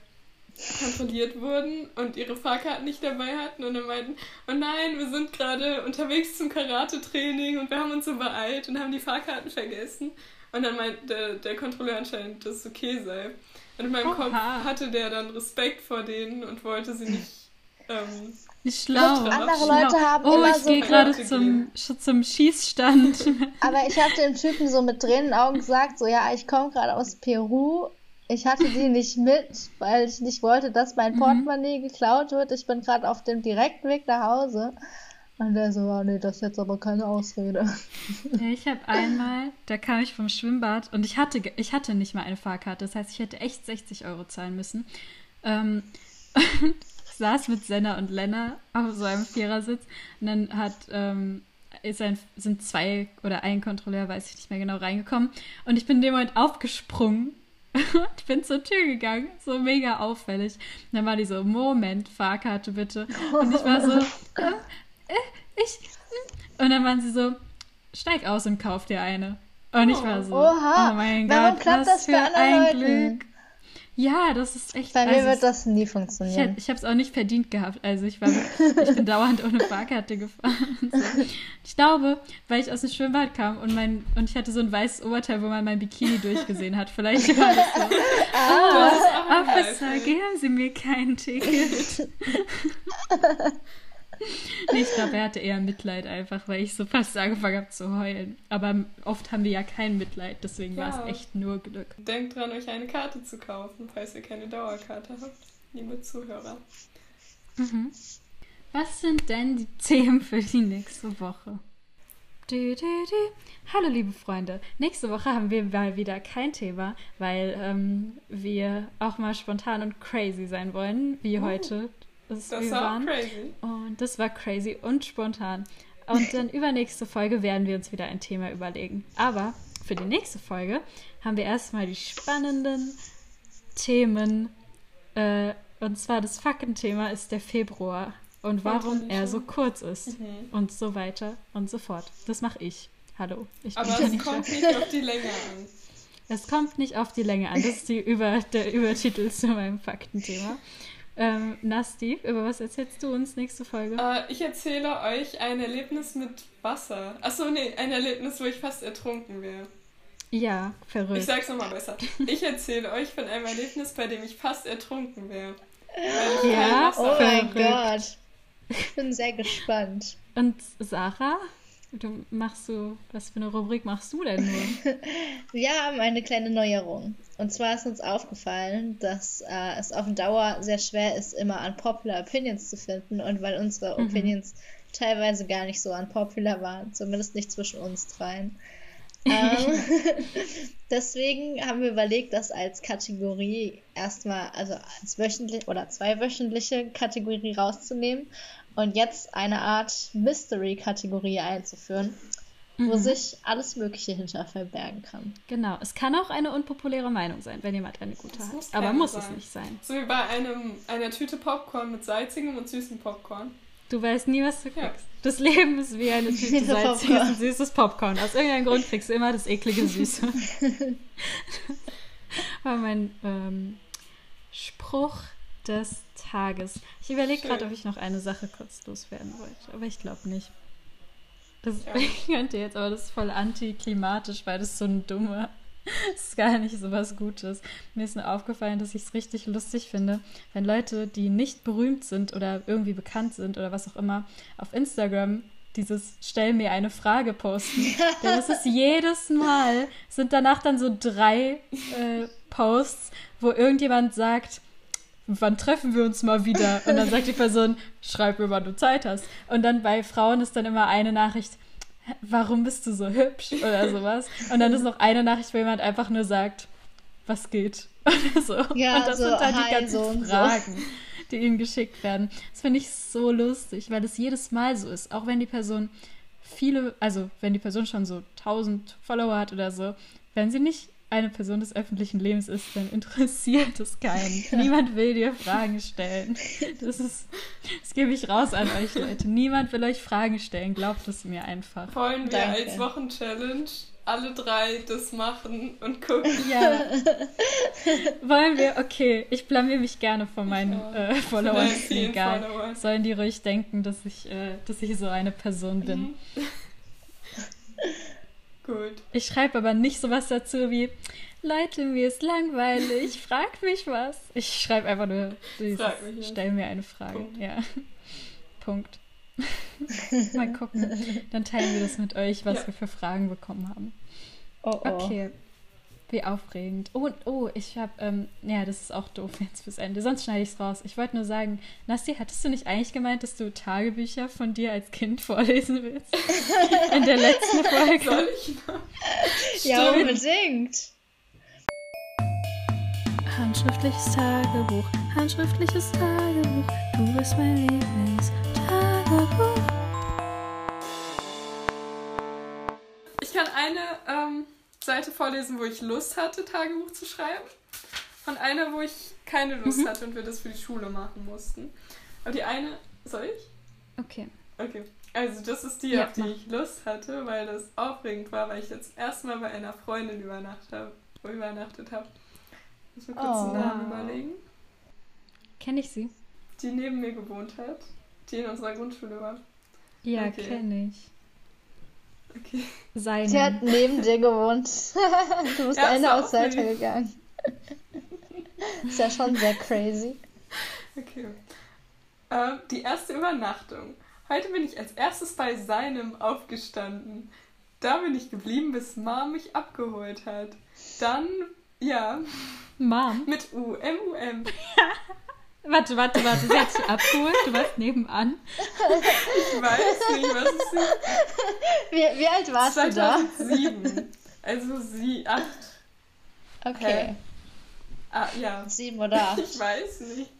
kontrolliert wurden und ihre Fahrkarten nicht dabei hatten und dann meinten, oh nein, wir sind gerade unterwegs zum Karate-Training und wir haben uns so beeilt und haben die Fahrkarten vergessen. Und dann meint der, der Kontrolleur anscheinend, dass es okay sei. Und in meinem Oha. Kopf hatte der dann Respekt vor denen und wollte sie nicht ähm, Nicht schlau. Andere schlau. Leute haben oh, immer ich so gehe gerade zum, zum Schießstand. [LAUGHS] Aber ich habe dem Typen so mit Tränen in den Augen gesagt, so ja, ich komme gerade aus Peru. Ich hatte die nicht mit, weil ich nicht wollte, dass mein Portemonnaie geklaut wird. Ich bin gerade auf dem direkten Weg nach Hause. Und der so, oh, nee, das ist jetzt aber keine Ausrede. Ja, [LAUGHS] ich habe einmal, da kam ich vom Schwimmbad und ich hatte, ich hatte nicht mal eine Fahrkarte. Das heißt, ich hätte echt 60 Euro zahlen müssen. Ähm, [LAUGHS] ich saß mit Senna und Lena auf so einem Vierersitz und dann hat, ähm, ist ein, sind zwei oder ein Kontrolleur, weiß ich nicht mehr genau, reingekommen und ich bin in dem Moment aufgesprungen ich bin zur Tür gegangen, so mega auffällig. Und dann war die so, Moment, Fahrkarte bitte. Und ich war so, [LAUGHS] äh, äh, ich. Hm. Und dann waren sie so, steig aus und kauf dir eine. Und ich war so, Oha, oh mein Gott, klappt was das für ein Leuten? Glück. Ja, das ist echt. Bei mir also wird das nie ich, funktionieren. hätt- ich habe es auch nicht verdient gehabt. Also ich war, ich bin [LAUGHS] dauernd ohne Fahrkarte gefahren. [LAUGHS] So. Ich glaube, weil ich aus dem Schwimmbad kam und mein und ich hatte so ein weißes Oberteil, wo man mein Bikini durchgesehen hat. Vielleicht [LAUGHS] war das so. Auch ein Officer, geben Sie mir kein Ticket. [LAUGHS] nee, ich glaube, er hatte eher Mitleid einfach, weil ich so fast angefangen habe zu heulen. Aber oft haben wir ja kein Mitleid, deswegen war Ja. es echt nur Glück. Denkt dran, euch eine Karte zu kaufen, falls ihr keine Dauerkarte habt, liebe Zuhörer. Mhm. Was sind denn die Themen für die nächste Woche? Du, du, du. Hallo liebe Freunde, nächste Woche haben wir mal wieder kein Thema, weil ähm, wir auch mal spontan und crazy sein wollen, wie heute Das wir war crazy. Und das war crazy und spontan. Und dann [LAUGHS] übernächste Folge werden wir uns wieder ein Thema überlegen. Aber für die nächste Folge haben wir erstmal die spannenden Themen. Äh, und zwar das Faktenthema ist der Februar und warum er so kurz ist. Mhm. Und so weiter und so fort. Das mache ich. Hallo, ich Aber es kommt nicht auf die Länge an. Es kommt nicht auf die Länge an. Das ist die Über, der Übertitel zu meinem Faktenthema. [LAUGHS] Ähm, Nasti, über was erzählst du uns nächste Folge? Äh, ich erzähle euch ein Erlebnis mit Wasser. Achso, nee, ein Erlebnis, wo ich fast ertrunken wäre. Ja, Ich verrückt. sag's nochmal besser. Ich erzähle euch von einem Erlebnis, bei dem ich fast ertrunken wäre. Ich Ja? Oh mein Verrückt. Gott. Ich bin sehr gespannt. Und Sarah, du machst so, was für eine Rubrik machst du denn nur? Wir haben eine kleine Neuerung. Und zwar ist uns aufgefallen, dass äh, es auf Dauer sehr schwer ist, immer unpopular Opinions zu finden. Und weil unsere Mhm. Opinions teilweise gar nicht so unpopular waren, zumindest nicht zwischen uns dreien. ähm, [LAUGHS] [LAUGHS] deswegen haben wir überlegt, das als Kategorie erstmal, also als wöchentlich oder zweiwöchentliche Kategorie rauszunehmen und jetzt eine Art Mystery-Kategorie einzuführen, wo Mhm. sich alles Mögliche hinter verbergen kann. Genau, es kann auch eine unpopuläre Meinung sein, wenn jemand eine gute Das hat. muss Aber muss es sein. nicht sein. So wie bei einem, einer Tüte Popcorn mit salzigem und süßem Popcorn. Du weißt nie, was du Ja. kriegst. Das Leben ist wie eine [LAUGHS] Tüte salziges und süßes Popcorn. Aus irgendeinem Grund kriegst du immer das eklige [LAUGHS] Süße. [LAUGHS] war mein ähm, Spruch des Tages. Ich überlege gerade, ob ich noch eine Sache kurz loswerden wollte, aber ich glaube nicht. Das Ja. [LAUGHS] könnte jetzt, aber das ist voll antiklimatisch, weil das so ein dummer. [LAUGHS] Das ist gar nicht so was Gutes. Mir ist nur aufgefallen, dass ich es richtig lustig finde, wenn Leute, die nicht berühmt sind oder irgendwie bekannt sind oder was auch immer, auf Instagram dieses Stell mir eine Frage posten. [LAUGHS] Denn es ist jedes Mal, sind danach dann so drei äh, Posts, wo irgendjemand sagt, wann treffen wir uns mal wieder? Und dann sagt die Person, schreib mir, wann du Zeit hast. Und dann bei Frauen ist dann immer eine Nachricht, "Hä, warum bist du so hübsch? Oder sowas. Und dann ist noch eine Nachricht, wo jemand einfach nur sagt, was geht? Oder so. Ja, und das so, sind dann die ganzen so und so. Fragen, die ihnen geschickt werden. Das finde ich so lustig, weil es jedes Mal so ist. Auch wenn die Person viele, also wenn die Person schon so 1000 Follower hat oder so, wenn sie nicht eine Person des öffentlichen Lebens ist, dann interessiert es keinen. [LAUGHS] Niemand will dir Fragen stellen. Das ist, das gebe ich raus an euch Leute. Niemand will euch Fragen stellen. Glaubt es mir einfach. Wollen wir Danke. als Wochenchallenge alle drei das machen und gucken? [LAUGHS] Ja. Wollen wir? Okay, ich blamier mich gerne von meinen Ja. äh, Followern. Egal. Followern. Sollen die ruhig denken, dass ich, äh, dass ich so eine Person bin. Mhm. Gut. Ich schreibe aber nicht sowas dazu wie, Leute, mir ist langweilig, [LAUGHS] frag mich was. Ich schreibe einfach nur, dieses, Frag mich was. stell mir eine Frage. Punkt. Ja. [LAUGHS] Punkt. [LAUGHS] Mal gucken. Dann teilen wir das mit euch, was Ja. wir für Fragen bekommen haben. Oh, oh. Okay. Wie aufregend. Oh, oh, ich habe, ähm, ja, das ist auch doof jetzt fürs Ende. Sonst schneide ich es raus. Ich wollte nur sagen, Nasti, hattest du nicht eigentlich gemeint, dass du Tagebücher von dir als Kind vorlesen willst? [LAUGHS] In der letzten Folge. Soll ich noch? Ja, unbedingt. Handschriftliches Tagebuch, handschriftliches Tagebuch, du bist mein Lieblingstagebuch. Ich kann eine ähm, Seite vorlesen, wo ich Lust hatte, Tagebuch zu schreiben. und eine, wo ich keine Lust hatte und wir das für die Schule machen mussten. Aber die eine, soll ich? Okay. Okay. Also das ist die, Ja, auf die mach. ich Lust hatte, weil das aufregend war, weil ich jetzt erstmal bei einer Freundin übernachtet habe. Übernachtet habe. Muss mir kurz Oh. einen Namen überlegen. Kenne ich sie? Die neben mir gewohnt hat, die in unserer Grundschule war. Ja, Okay. kenne ich. Okay. Seine. Sie hat neben dir gewohnt. [LAUGHS] du bist Ja, eine okay. gegangen. ist ja schon sehr crazy. Okay. Ähm, die erste Übernachtung. Heute bin ich als erstes bei seinem aufgestanden. Da bin ich geblieben, bis Mom mich abgeholt hat. Dann, ja, Mom. mit U, M-U-M. [LAUGHS] Warte, warte, warte. Sie hat dich abgeholt. Du warst nebenan. Ich weiß nicht, was ist. Wie, wie alt warst du da? 2007. Also sie, acht. Okay. Ah, ja. Sieben oder acht. Ich weiß nicht.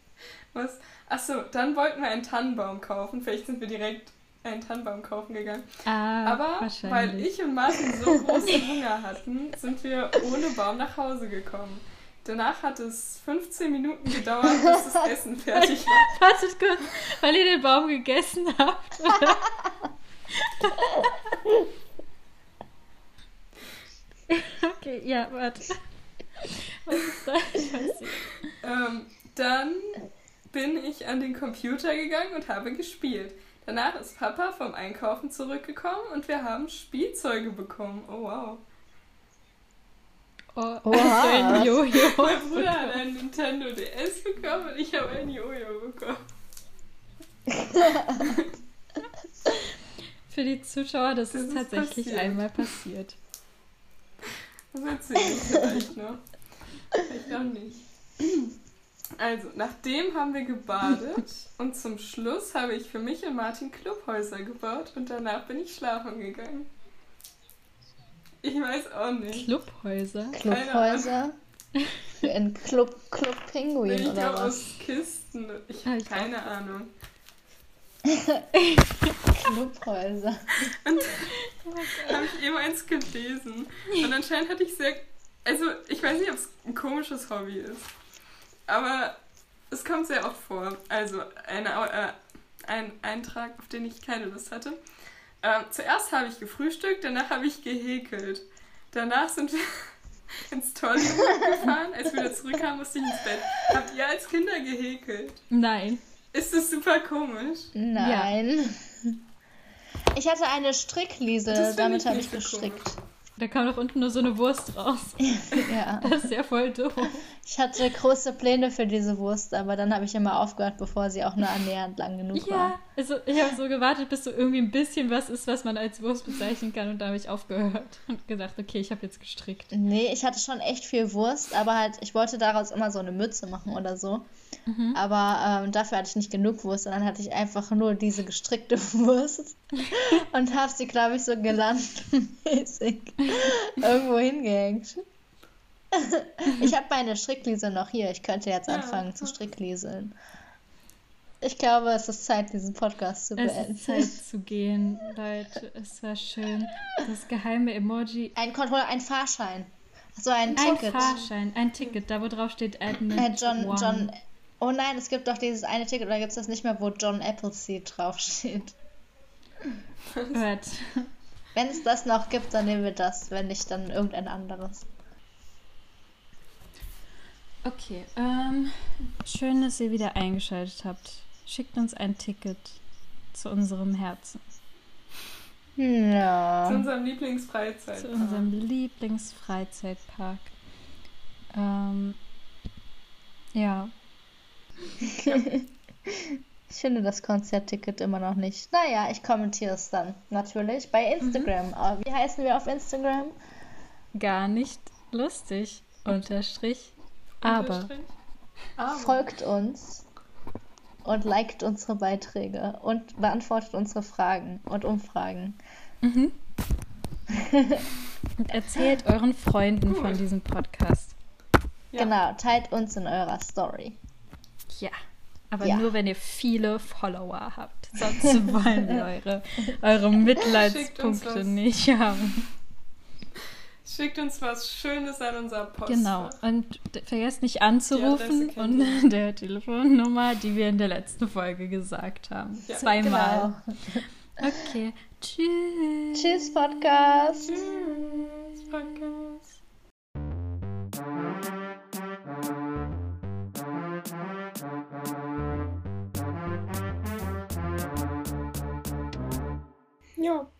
Was? Achso, dann wollten wir einen Tannenbaum kaufen. Vielleicht sind wir direkt einen Tannenbaum kaufen gegangen. Ah, Aber weil ich und Martin so großen Hunger hatten, sind wir ohne Baum nach Hause gekommen. Danach hat es 15 Minuten gedauert, bis das [LAUGHS] Essen fertig war. [LAUGHS] Wartet kurz, weil ihr den Baum gegessen habt. [LAUGHS] okay, ja, warte. Was ist da passiert? Ähm, dann bin ich an den Computer gegangen und habe gespielt. Danach ist Papa vom Einkaufen zurückgekommen und wir haben Spielzeuge bekommen. Oh wow. Oh, Oha. ein Jojo. [LAUGHS] Mein Bruder hat einen Nintendo DS bekommen und ich habe ein Jojo bekommen. Für die Zuschauer, das, Das ist ist tatsächlich passiert. einmal passiert. Das erzähle ich vielleicht noch. Vielleicht auch nicht. Also, nachdem haben wir gebadet [LAUGHS] und zum Schluss habe ich für mich und Martin Clubhäuser gebaut und danach bin ich schlafen gegangen. Ich weiß auch nicht. Clubhäuser. Clubhäuser. Für ein Club, Club Nee, Pinguin ich oder glaube was? aus Kisten. Ich Ah, habe ich keine Ahnung. Clubhäuser. [LAUGHS] habe ich eben eins gelesen. Und anscheinend hatte ich sehr. Also, ich weiß nicht, ob es ein komisches Hobby ist. Aber es kommt sehr oft vor. Also, eine, äh, ein Eintrag, auf den ich keine Lust hatte. Ähm, zuerst habe ich gefrühstückt, danach habe ich gehäkelt. Danach sind wir [LAUGHS] ins Tollywood gefahren. Als wir wieder zurückkamen, musste ich ins Bett. Habt ihr als Kinder gehäkelt? Nein. Ist das super komisch? Nein. Ich hatte eine Strickliese, damit habe ich gestrickt. Da kam doch unten nur so eine Wurst raus. [LAUGHS] Ja. Das ist ja voll doof. Ich hatte große Pläne für diese Wurst, aber dann habe ich immer aufgehört, bevor sie auch nur annähernd lang genug Ja, war. also ich habe so gewartet, bis so irgendwie ein bisschen was ist, was man als Wurst bezeichnen kann. Und da habe ich aufgehört und gesagt, okay, ich habe jetzt gestrickt. Nee, ich hatte schon echt viel Wurst, aber halt, ich wollte daraus immer so eine Mütze machen oder so. Mhm. Aber ähm, dafür hatte ich nicht genug Wurst und dann hatte ich einfach nur diese gestrickte [LAUGHS] Wurst [LAUGHS] und habe sie, glaube ich, so gelandenmäßig [LAUGHS] irgendwo hingehängt. Ich habe meine Strickliese noch hier. Ich könnte jetzt Ja. anfangen zu stricklieseln. Ich glaube, es ist Zeit, diesen Podcast zu Es beenden. ist Zeit zu gehen, Leute. Es war schön. Das geheime Emoji. Ein Controller, ein Fahrschein. So ein Ein Ticket. Fahrschein, ein Ticket, da wo drauf steht Äh, Admit John, One. John. Oh nein, es gibt doch dieses eine Ticket, oder gibt es das nicht mehr, wo John Appleseed draufsteht? Hört. Wenn es das noch gibt, dann nehmen wir das. Wenn nicht, dann irgendein anderes. Okay, ähm, schön, dass ihr wieder eingeschaltet habt. Schickt uns ein Ticket zu unserem Herzen, Zu Ja. unserem Lieblingsfreizeit. zu unserem Lieblingsfreizeitpark. Ähm, ja, [LAUGHS] Ich finde das Konzertticket immer noch nicht. Naja, ich kommentiere es dann natürlich bei Instagram. Aber Wie heißen wir auf Instagram? gar nicht lustig. Unterstrich. Aber. Unterstrich. Aber. Folgt uns und liked unsere Beiträge und beantwortet unsere Fragen und Umfragen. Mhm. [LAUGHS] Und erzählt euren Freunden Cool. von diesem Podcast. Ja. Genau, teilt uns in eurer Story. Ja. Aber Ja. nur wenn ihr viele Follower habt. [LAUGHS] Sonst wollen wir eure, eure Mitleidspunkte nicht haben. Schickt uns was Schönes an unser Post. Genau. Und vergesst nicht anzurufen und [LAUGHS] der Telefonnummer, die wir in der letzten Folge gesagt haben. Ja, Zweimal. Genau. Okay. Tschüss. Tschüss, Podcast. Tschüss, Podcast. Ja,